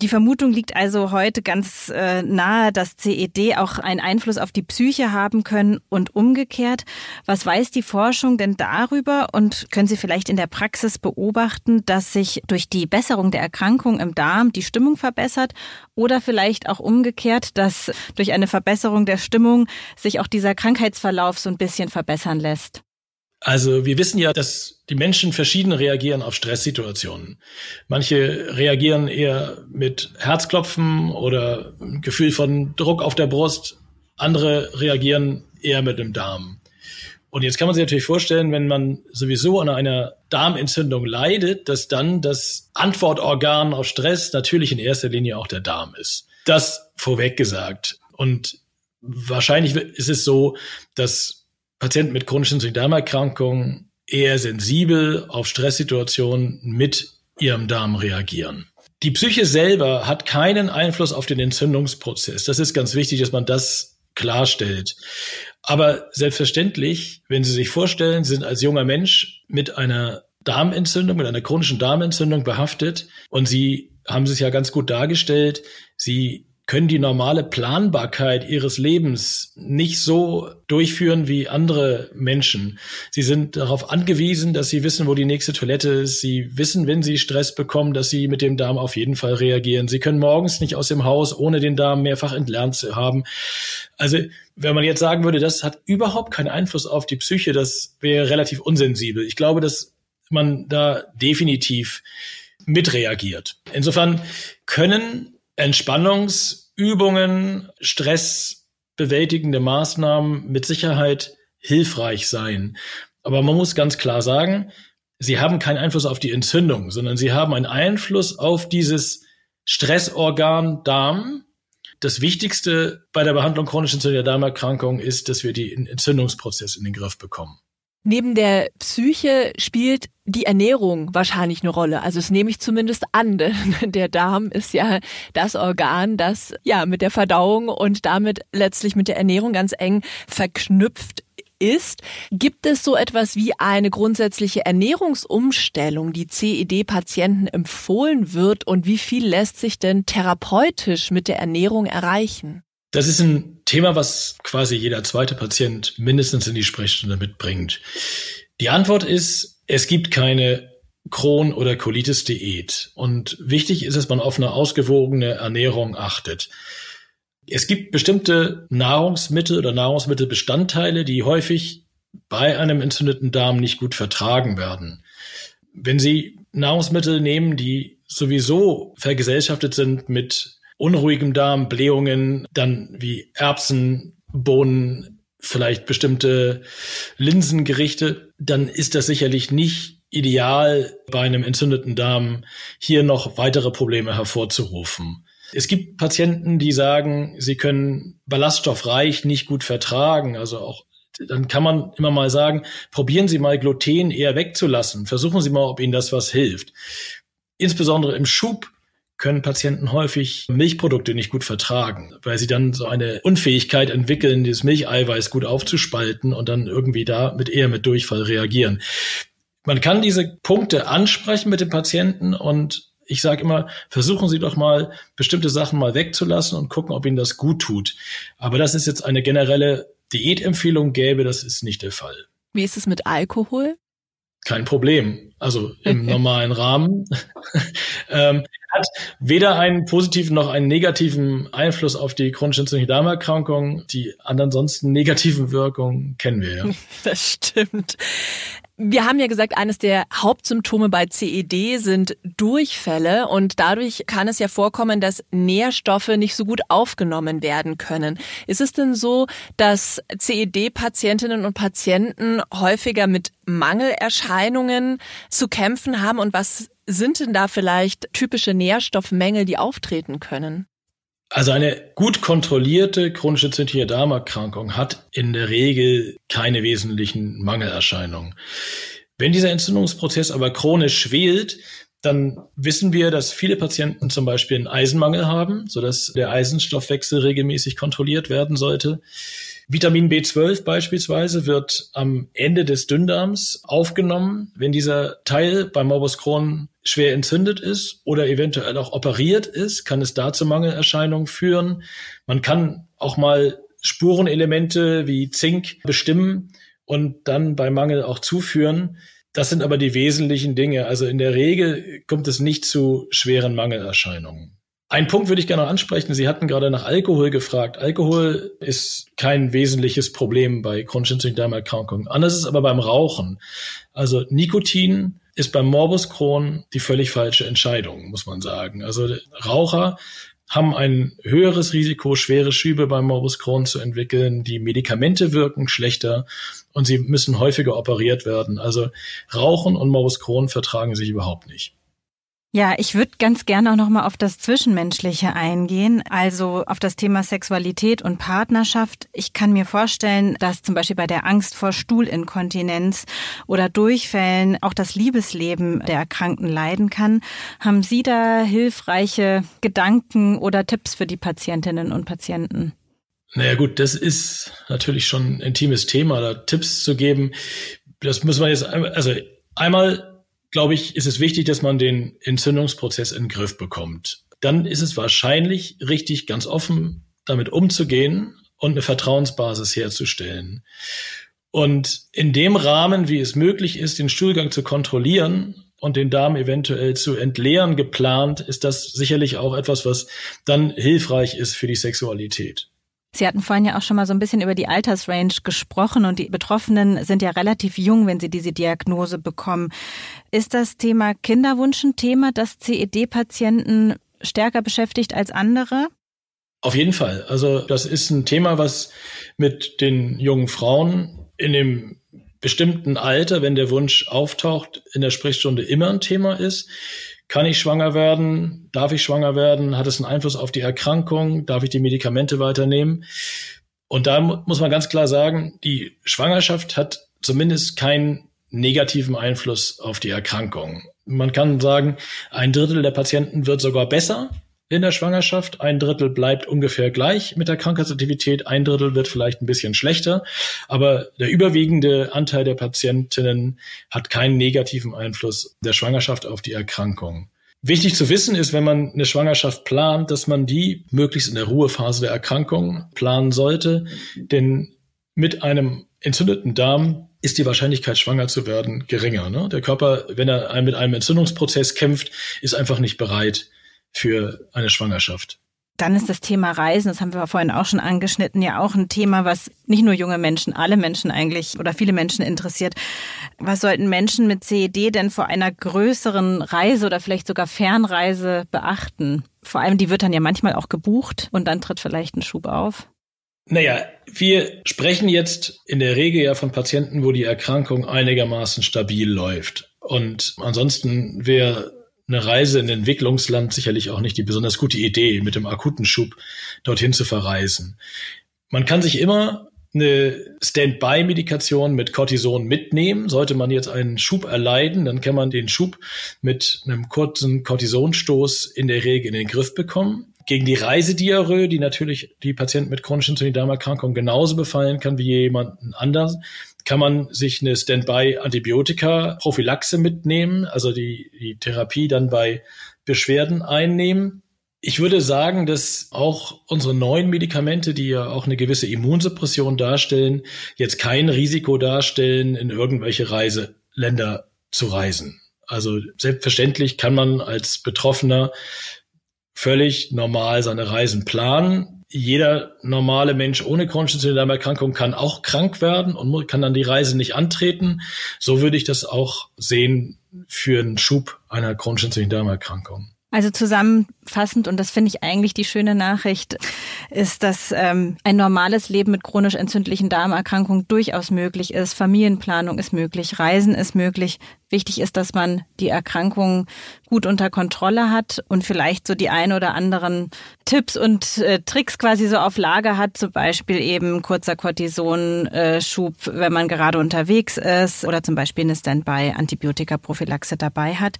Die Vermutung liegt also heute ganz äh, nahe, dass CED auch einen Einfluss auf die Psyche haben können und umgekehrt. Was weiß die Forschung denn darüber und können Sie vielleicht in der Praxis beobachten, dass sich durch die Besserung der Erkrankung im Darm die Stimmung verbessert oder vielleicht auch umgekehrt, dass durch eine Verbesserung der Stimmung sich auch dieser Krankheitsverlauf so ein bisschen verbessern lässt? Also wir wissen ja, dass die Menschen verschieden reagieren auf Stresssituationen. Manche reagieren eher mit Herzklopfen oder Gefühl von Druck auf der Brust. Andere reagieren eher mit dem Darm. Und jetzt kann man sich natürlich vorstellen, wenn man sowieso an einer Darmentzündung leidet, dass dann das Antwortorgan auf Stress natürlich in erster Linie auch der Darm ist. Das vorweg gesagt. Und wahrscheinlich ist es so, dass Patienten mit chronischen Darmerkrankungen eher sensibel auf Stresssituationen mit ihrem Darm reagieren. Die Psyche selber hat keinen Einfluss auf den Entzündungsprozess. Das ist ganz wichtig, dass man das klarstellt. Aber selbstverständlich, wenn Sie sich vorstellen, Sie sind als junger Mensch mit einer Darmentzündung, mit einer chronischen Darmentzündung behaftet und Sie haben es ja ganz gut dargestellt, Sie können die normale Planbarkeit ihres Lebens nicht so durchführen wie andere Menschen. Sie sind darauf angewiesen, dass sie wissen, wo die nächste Toilette ist. Sie wissen, wenn sie Stress bekommen, dass sie mit dem Darm auf jeden Fall reagieren. Sie können morgens nicht aus dem Haus, ohne den Darm mehrfach entlernt zu haben. Also, wenn man jetzt sagen würde, das hat überhaupt keinen Einfluss auf die Psyche, das wäre relativ unsensibel. Ich glaube, dass man da definitiv mitreagiert. Insofern können Entspannungsübungen, stressbewältigende Maßnahmen mit Sicherheit hilfreich sein. Aber man muss ganz klar sagen, sie haben keinen Einfluss auf die Entzündung, sondern sie haben einen Einfluss auf dieses Stressorgan Darm. Das Wichtigste bei der Behandlung chronischen entzündlicher Darmerkrankung ist, dass wir den Entzündungsprozess in den Griff bekommen. Neben der Psyche spielt die Ernährung wahrscheinlich eine Rolle. Also das nehme ich zumindest an, denn der Darm ist ja das Organ, das ja mit der Verdauung und damit letztlich mit der Ernährung ganz eng verknüpft ist. Gibt es so etwas wie eine grundsätzliche Ernährungsumstellung, die CED-Patienten empfohlen wird und wie viel lässt sich denn therapeutisch mit der Ernährung erreichen? Das ist ein Thema, was quasi jeder zweite Patient mindestens in die Sprechstunde mitbringt. Die Antwort ist, es gibt keine Kron- oder Colitis-Diät. Und wichtig ist, dass man auf eine ausgewogene Ernährung achtet. Es gibt bestimmte Nahrungsmittel oder Nahrungsmittelbestandteile, die häufig bei einem entzündeten Darm nicht gut vertragen werden. Wenn Sie Nahrungsmittel nehmen, die sowieso vergesellschaftet sind mit unruhigem Darm, Blähungen, dann wie Erbsen, Bohnen, vielleicht bestimmte Linsengerichte, dann ist das sicherlich nicht ideal bei einem entzündeten Darm hier noch weitere Probleme hervorzurufen. Es gibt Patienten, die sagen, sie können ballaststoffreich nicht gut vertragen, also auch dann kann man immer mal sagen, probieren Sie mal Gluten eher wegzulassen. Versuchen Sie mal, ob Ihnen das was hilft. Insbesondere im Schub können Patienten häufig Milchprodukte nicht gut vertragen, weil sie dann so eine Unfähigkeit entwickeln, dieses Milcheiweiß gut aufzuspalten und dann irgendwie da mit eher mit Durchfall reagieren. Man kann diese Punkte ansprechen mit dem Patienten und ich sage immer, versuchen Sie doch mal bestimmte Sachen mal wegzulassen und gucken, ob Ihnen das gut tut. Aber das ist jetzt eine generelle Diätempfehlung gäbe, das ist nicht der Fall. Wie ist es mit Alkohol? Kein Problem. Also im normalen Rahmen. ähm, hat weder einen positiven noch einen negativen Einfluss auf die chronische entzündliche Darmerkrankung. Die ansonsten negativen Wirkungen kennen wir ja. Das stimmt. Wir haben ja gesagt, eines der Hauptsymptome bei CED sind Durchfälle und dadurch kann es ja vorkommen, dass Nährstoffe nicht so gut aufgenommen werden können. Ist es denn so, dass CED-Patientinnen und Patienten häufiger mit Mangelerscheinungen zu kämpfen haben und was sind denn da vielleicht typische Nährstoffmängel, die auftreten können? Also eine gut kontrollierte chronische entzündliche Darmerkrankung hat in der Regel keine wesentlichen Mangelerscheinungen. Wenn dieser Entzündungsprozess aber chronisch schwelt, dann wissen wir, dass viele Patienten zum Beispiel einen Eisenmangel haben, sodass der Eisenstoffwechsel regelmäßig kontrolliert werden sollte. Vitamin B12 beispielsweise wird am Ende des Dünndarms aufgenommen, wenn dieser Teil beim Morbus Crohn schwer entzündet ist oder eventuell auch operiert ist, kann es da zu Mangelerscheinungen führen. Man kann auch mal Spurenelemente wie Zink bestimmen und dann bei Mangel auch zuführen. Das sind aber die wesentlichen Dinge. Also in der Regel kommt es nicht zu schweren Mangelerscheinungen. Ein Punkt würde ich gerne noch ansprechen. Sie hatten gerade nach Alkohol gefragt. Alkohol ist kein wesentliches Problem bei chronischen Darmerkrankungen. Anders ist aber beim Rauchen. Also Nikotin ist beim Morbus Crohn die völlig falsche Entscheidung, muss man sagen. Also Raucher haben ein höheres Risiko, schwere Schübe beim Morbus Crohn zu entwickeln. Die Medikamente wirken schlechter und sie müssen häufiger operiert werden. Also Rauchen und Morbus Crohn vertragen sich überhaupt nicht. Ja, ich würde ganz gerne auch noch mal auf das Zwischenmenschliche eingehen, also auf das Thema Sexualität und Partnerschaft. Ich kann mir vorstellen, dass zum Beispiel bei der Angst vor Stuhlinkontinenz oder Durchfällen auch das Liebesleben der Erkrankten leiden kann. Haben Sie da hilfreiche Gedanken oder Tipps für die Patientinnen und Patienten? Naja gut, das ist natürlich schon ein intimes Thema, da Tipps zu geben. Das muss man jetzt, also einmal glaube ich, ist es wichtig, dass man den Entzündungsprozess in den Griff bekommt. Dann ist es wahrscheinlich richtig, ganz offen damit umzugehen und eine Vertrauensbasis herzustellen. Und in dem Rahmen, wie es möglich ist, den Stuhlgang zu kontrollieren und den Darm eventuell zu entleeren geplant, ist das sicherlich auch etwas, was dann hilfreich ist für die Sexualität. Sie hatten vorhin ja auch schon mal so ein bisschen über die Altersrange gesprochen und die Betroffenen sind ja relativ jung, wenn sie diese Diagnose bekommen. Ist das Thema Kinderwunsch ein Thema, das CED-Patienten stärker beschäftigt als andere? Auf jeden Fall. Also das ist ein Thema, was mit den jungen Frauen in dem bestimmten Alter, wenn der Wunsch auftaucht, in der Sprechstunde immer ein Thema ist. Kann ich schwanger werden? Darf ich schwanger werden? Hat es einen Einfluss auf die Erkrankung? Darf ich die Medikamente weiternehmen? Und da muss man ganz klar sagen, die Schwangerschaft hat zumindest keinen negativen Einfluss auf die Erkrankung. Man kann sagen, ein Drittel der Patienten wird sogar besser in der Schwangerschaft. Ein Drittel bleibt ungefähr gleich mit der Krankheitsaktivität. Ein Drittel wird vielleicht ein bisschen schlechter. Aber der überwiegende Anteil der Patientinnen hat keinen negativen Einfluss der Schwangerschaft auf die Erkrankung. Wichtig zu wissen ist, wenn man eine Schwangerschaft plant, dass man die möglichst in der Ruhephase der Erkrankung planen sollte. Denn mit einem entzündeten Darm ist die Wahrscheinlichkeit, schwanger zu werden, geringer. Ne? Der Körper, wenn er mit einem Entzündungsprozess kämpft, ist einfach nicht bereit, für eine Schwangerschaft. Dann ist das Thema Reisen, das haben wir vorhin auch schon angeschnitten, ja auch ein Thema, was nicht nur junge Menschen, alle Menschen eigentlich oder viele Menschen interessiert. Was sollten Menschen mit CED denn vor einer größeren Reise oder vielleicht sogar Fernreise beachten? Vor allem, die wird dann ja manchmal auch gebucht und dann tritt vielleicht ein Schub auf. Naja, wir sprechen jetzt in der Regel ja von Patienten, wo die Erkrankung einigermaßen stabil läuft. Und ansonsten wäre eine Reise in Entwicklungsland sicherlich auch nicht die besonders gute Idee, mit dem akuten Schub dorthin zu verreisen. Man kann sich immer eine Standby-Medikation mit Cortison mitnehmen. Sollte man jetzt einen Schub erleiden, dann kann man den Schub mit einem kurzen Cortisonstoß in der Regel in den Griff bekommen. Gegen die Reisediarrhoe, die natürlich die Patienten mit chronischen Darmerkrankungen genauso befallen kann wie jemanden anders, kann man sich eine Standby-Antibiotika-Prophylaxe mitnehmen, also die, die Therapie dann bei Beschwerden einnehmen. Ich würde sagen, dass auch unsere neuen Medikamente, die ja auch eine gewisse Immunsuppression darstellen, jetzt kein Risiko darstellen, in irgendwelche Reiseländer zu reisen. Also selbstverständlich kann man als Betroffener völlig normal seine Reisen planen jeder normale Mensch ohne chronische Darmerkrankung kann auch krank werden und kann dann die Reise nicht antreten. So würde ich das auch sehen für einen Schub einer chronischen Darmerkrankung. Also zusammenfassend, und das finde ich eigentlich die schöne Nachricht, ist, dass ähm, ein normales Leben mit chronisch entzündlichen Darmerkrankungen durchaus möglich ist. Familienplanung ist möglich, Reisen ist möglich. Wichtig ist, dass man die Erkrankung gut unter Kontrolle hat und vielleicht so die ein oder anderen Tipps und äh, Tricks quasi so auf Lager hat. Zum Beispiel eben kurzer Cortisonschub, wenn man gerade unterwegs ist oder zum Beispiel eine Standby-Antibiotika-Prophylaxe dabei hat.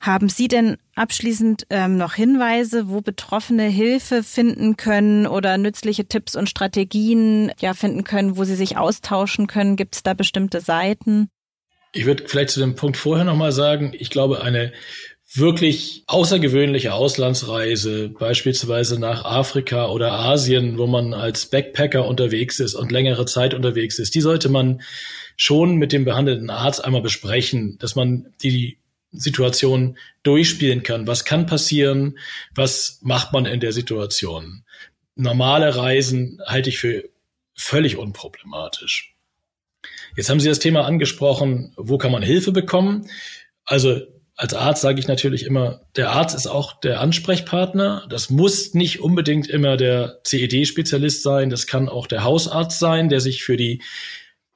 Haben Sie denn abschließend ähm, noch Hinweise, wo Betroffene Hilfe finden können oder nützliche Tipps und Strategien ja finden können, wo sie sich austauschen können? Gibt es da bestimmte Seiten? Ich würde vielleicht zu dem Punkt vorher nochmal sagen, ich glaube, eine wirklich außergewöhnliche Auslandsreise, beispielsweise nach Afrika oder Asien, wo man als Backpacker unterwegs ist und längere Zeit unterwegs ist, die sollte man schon mit dem behandelnden Arzt einmal besprechen, dass man die Situation durchspielen kann. Was kann passieren? Was macht man in der Situation? Normale Reisen halte ich für völlig unproblematisch. Jetzt haben Sie das Thema angesprochen, wo kann man Hilfe bekommen? Also als Arzt sage ich natürlich immer, der Arzt ist auch der Ansprechpartner. Das muss nicht unbedingt immer der CED-Spezialist sein. Das kann auch der Hausarzt sein, der sich für die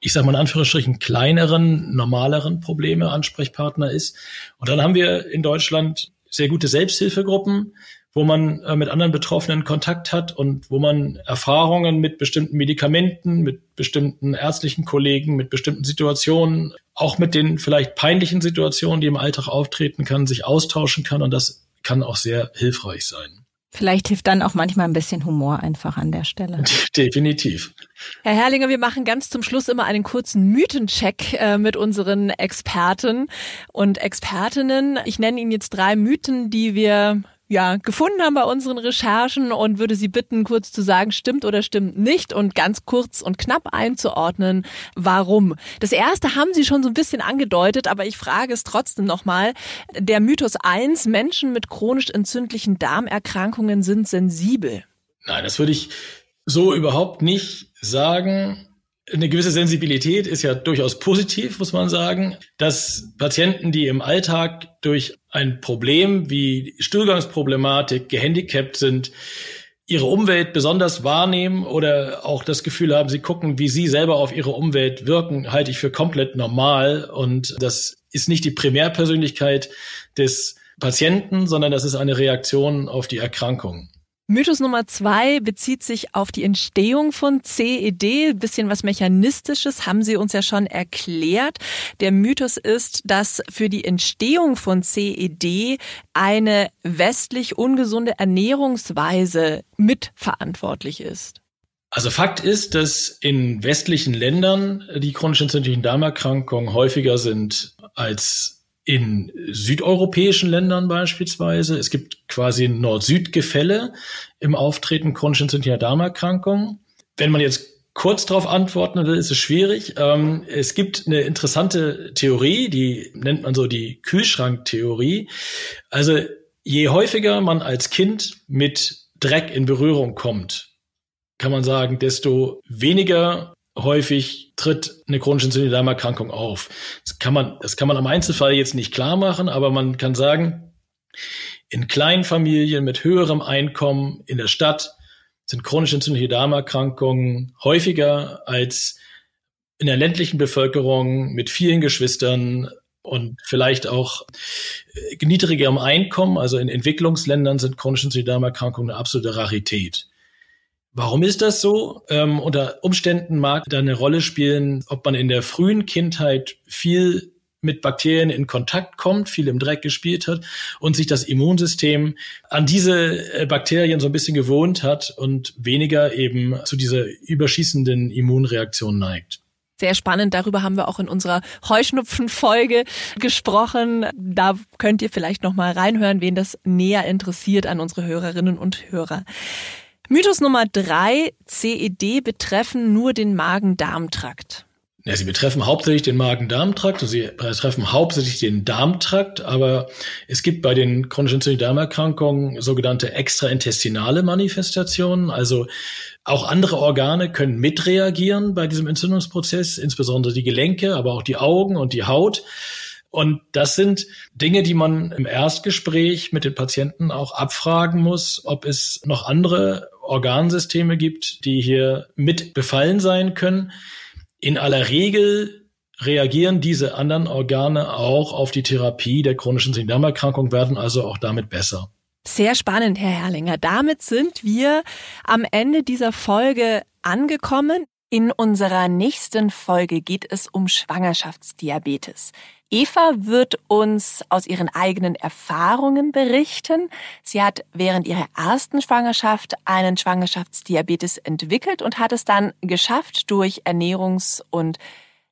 ich sage mal in Anführungsstrichen, kleineren, normaleren Probleme Ansprechpartner ist. Und dann haben wir in Deutschland sehr gute Selbsthilfegruppen, wo man äh, mit anderen Betroffenen Kontakt hat und wo man Erfahrungen mit bestimmten Medikamenten, mit bestimmten ärztlichen Kollegen, mit bestimmten Situationen, auch mit den vielleicht peinlichen Situationen, die im Alltag auftreten kann, sich austauschen kann. Und das kann auch sehr hilfreich sein. Vielleicht hilft dann auch manchmal ein bisschen Humor einfach an der Stelle. Definitiv. Herr Herrlinger, wir machen ganz zum Schluss immer einen kurzen Mythencheck äh, mit unseren Experten und Expertinnen. Ich nenne Ihnen jetzt drei Mythen, die wir ja, gefunden haben bei unseren Recherchen und würde Sie bitten, kurz zu sagen, stimmt oder stimmt nicht und ganz kurz und knapp einzuordnen, warum. Das erste haben Sie schon so ein bisschen angedeutet, aber ich frage es trotzdem nochmal. Der Mythos eins: Menschen mit chronisch entzündlichen Darmerkrankungen sind sensibel. Nein, das würde ich so überhaupt nicht sagen eine gewisse Sensibilität ist ja durchaus positiv, muss man sagen, dass Patienten, die im Alltag durch ein Problem wie Stuhlgangsproblematik gehandicapt sind, ihre Umwelt besonders wahrnehmen oder auch das Gefühl haben, sie gucken, wie sie selber auf ihre Umwelt wirken, halte ich für komplett normal. Und das ist nicht die Primärpersönlichkeit des Patienten, sondern das ist eine Reaktion auf die Erkrankung. Mythos Nummer zwei bezieht sich auf die Entstehung von CED. bisschen was Mechanistisches haben Sie uns ja schon erklärt. Der Mythos ist, dass für die Entstehung von CED eine westlich ungesunde Ernährungsweise mitverantwortlich ist. Also Fakt ist, dass in westlichen Ländern die chronisch entzündlichen Darmerkrankungen häufiger sind als in südeuropäischen Ländern beispielsweise. Es gibt quasi Nord-Süd-Gefälle im Auftreten entzündlicher Darmerkrankungen. Wenn man jetzt kurz darauf antworten will, ist es schwierig. Ähm, es gibt eine interessante Theorie, die nennt man so die Kühlschranktheorie. Also je häufiger man als Kind mit Dreck in Berührung kommt, kann man sagen, desto weniger häufig tritt eine chronische entzündliche auf. Das kann man, das kann man am Einzelfall jetzt nicht klar machen, aber man kann sagen, in kleinen Familien mit höherem Einkommen in der Stadt sind chronisch entzündliche Darmerkrankungen häufiger als in der ländlichen Bevölkerung mit vielen Geschwistern und vielleicht auch äh, niedrigerem Einkommen, also in Entwicklungsländern sind chronische entzündliche Darmerkrankungen eine absolute Rarität. Warum ist das so? Ähm, unter Umständen mag da eine Rolle spielen, ob man in der frühen Kindheit viel mit Bakterien in Kontakt kommt, viel im Dreck gespielt hat und sich das Immunsystem an diese äh, Bakterien so ein bisschen gewohnt hat und weniger eben zu dieser überschießenden Immunreaktion neigt. Sehr spannend. Darüber haben wir auch in unserer Heuschnupfen-Folge gesprochen. Da könnt ihr vielleicht noch mal reinhören, wen das näher interessiert an unsere Hörerinnen und Hörer. Mythos Nummer drei, CED betreffen nur den Magen-Darm-Trakt. Ja, sie betreffen hauptsächlich den Magen-Darm-Trakt, also sie betreffen hauptsächlich den Darmtrakt, aber es gibt bei den chronischen Darmerkrankungen sogenannte extraintestinale Manifestationen, also auch andere Organe können mitreagieren bei diesem Entzündungsprozess, insbesondere die Gelenke, aber auch die Augen und die Haut. Und das sind Dinge, die man im Erstgespräch mit den Patienten auch abfragen muss, ob es noch andere Organsysteme gibt, die hier mit befallen sein können. In aller Regel reagieren diese anderen Organe auch auf die Therapie der chronischen Sehnendarmerkrankung, werden also auch damit besser. Sehr spannend, Herr Herrlinger. Damit sind wir am Ende dieser Folge angekommen. In unserer nächsten Folge geht es um Schwangerschaftsdiabetes. Eva wird uns aus ihren eigenen Erfahrungen berichten. Sie hat während ihrer ersten Schwangerschaft einen Schwangerschaftsdiabetes entwickelt und hat es dann geschafft, durch Ernährungs- und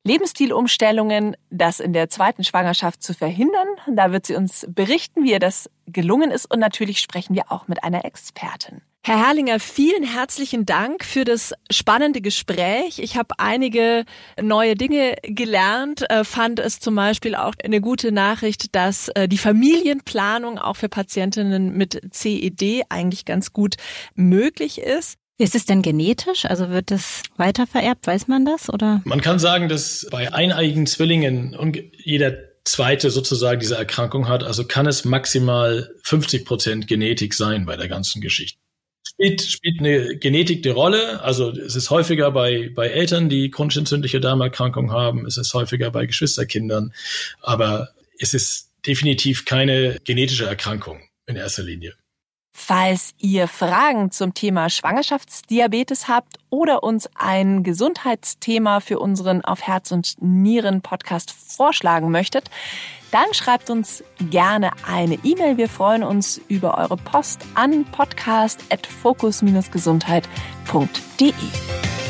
Lebensstilumstellungen, das in der zweiten Schwangerschaft zu verhindern. Da wird sie uns berichten, wie ihr das gelungen ist. Und natürlich sprechen wir auch mit einer Expertin. Herr Herrlinger, vielen herzlichen Dank für das spannende Gespräch. Ich habe einige neue Dinge gelernt, äh, fand es zum Beispiel auch eine gute Nachricht, dass äh, die Familienplanung auch für Patientinnen mit CED eigentlich ganz gut möglich ist. Ist es denn genetisch? Also wird es weitervererbt? Weiß man das? Oder? Man kann sagen, dass bei eineigen Zwillingen und jeder zweite sozusagen diese Erkrankung hat, also kann es maximal 50 Prozent Genetik sein bei der ganzen Geschichte. Spielt, spielt eine Genetik die Rolle. Also es ist häufiger bei, bei Eltern, die chronisch entzündliche Darmerkrankung haben. Es ist häufiger bei Geschwisterkindern. Aber es ist definitiv keine genetische Erkrankung in erster Linie. Falls ihr Fragen zum Thema Schwangerschaftsdiabetes habt oder uns ein Gesundheitsthema für unseren Auf Herz und Nieren Podcast vorschlagen möchtet, dann schreibt uns gerne eine E-Mail. Wir freuen uns über eure Post an podcast.focus-gesundheit.de.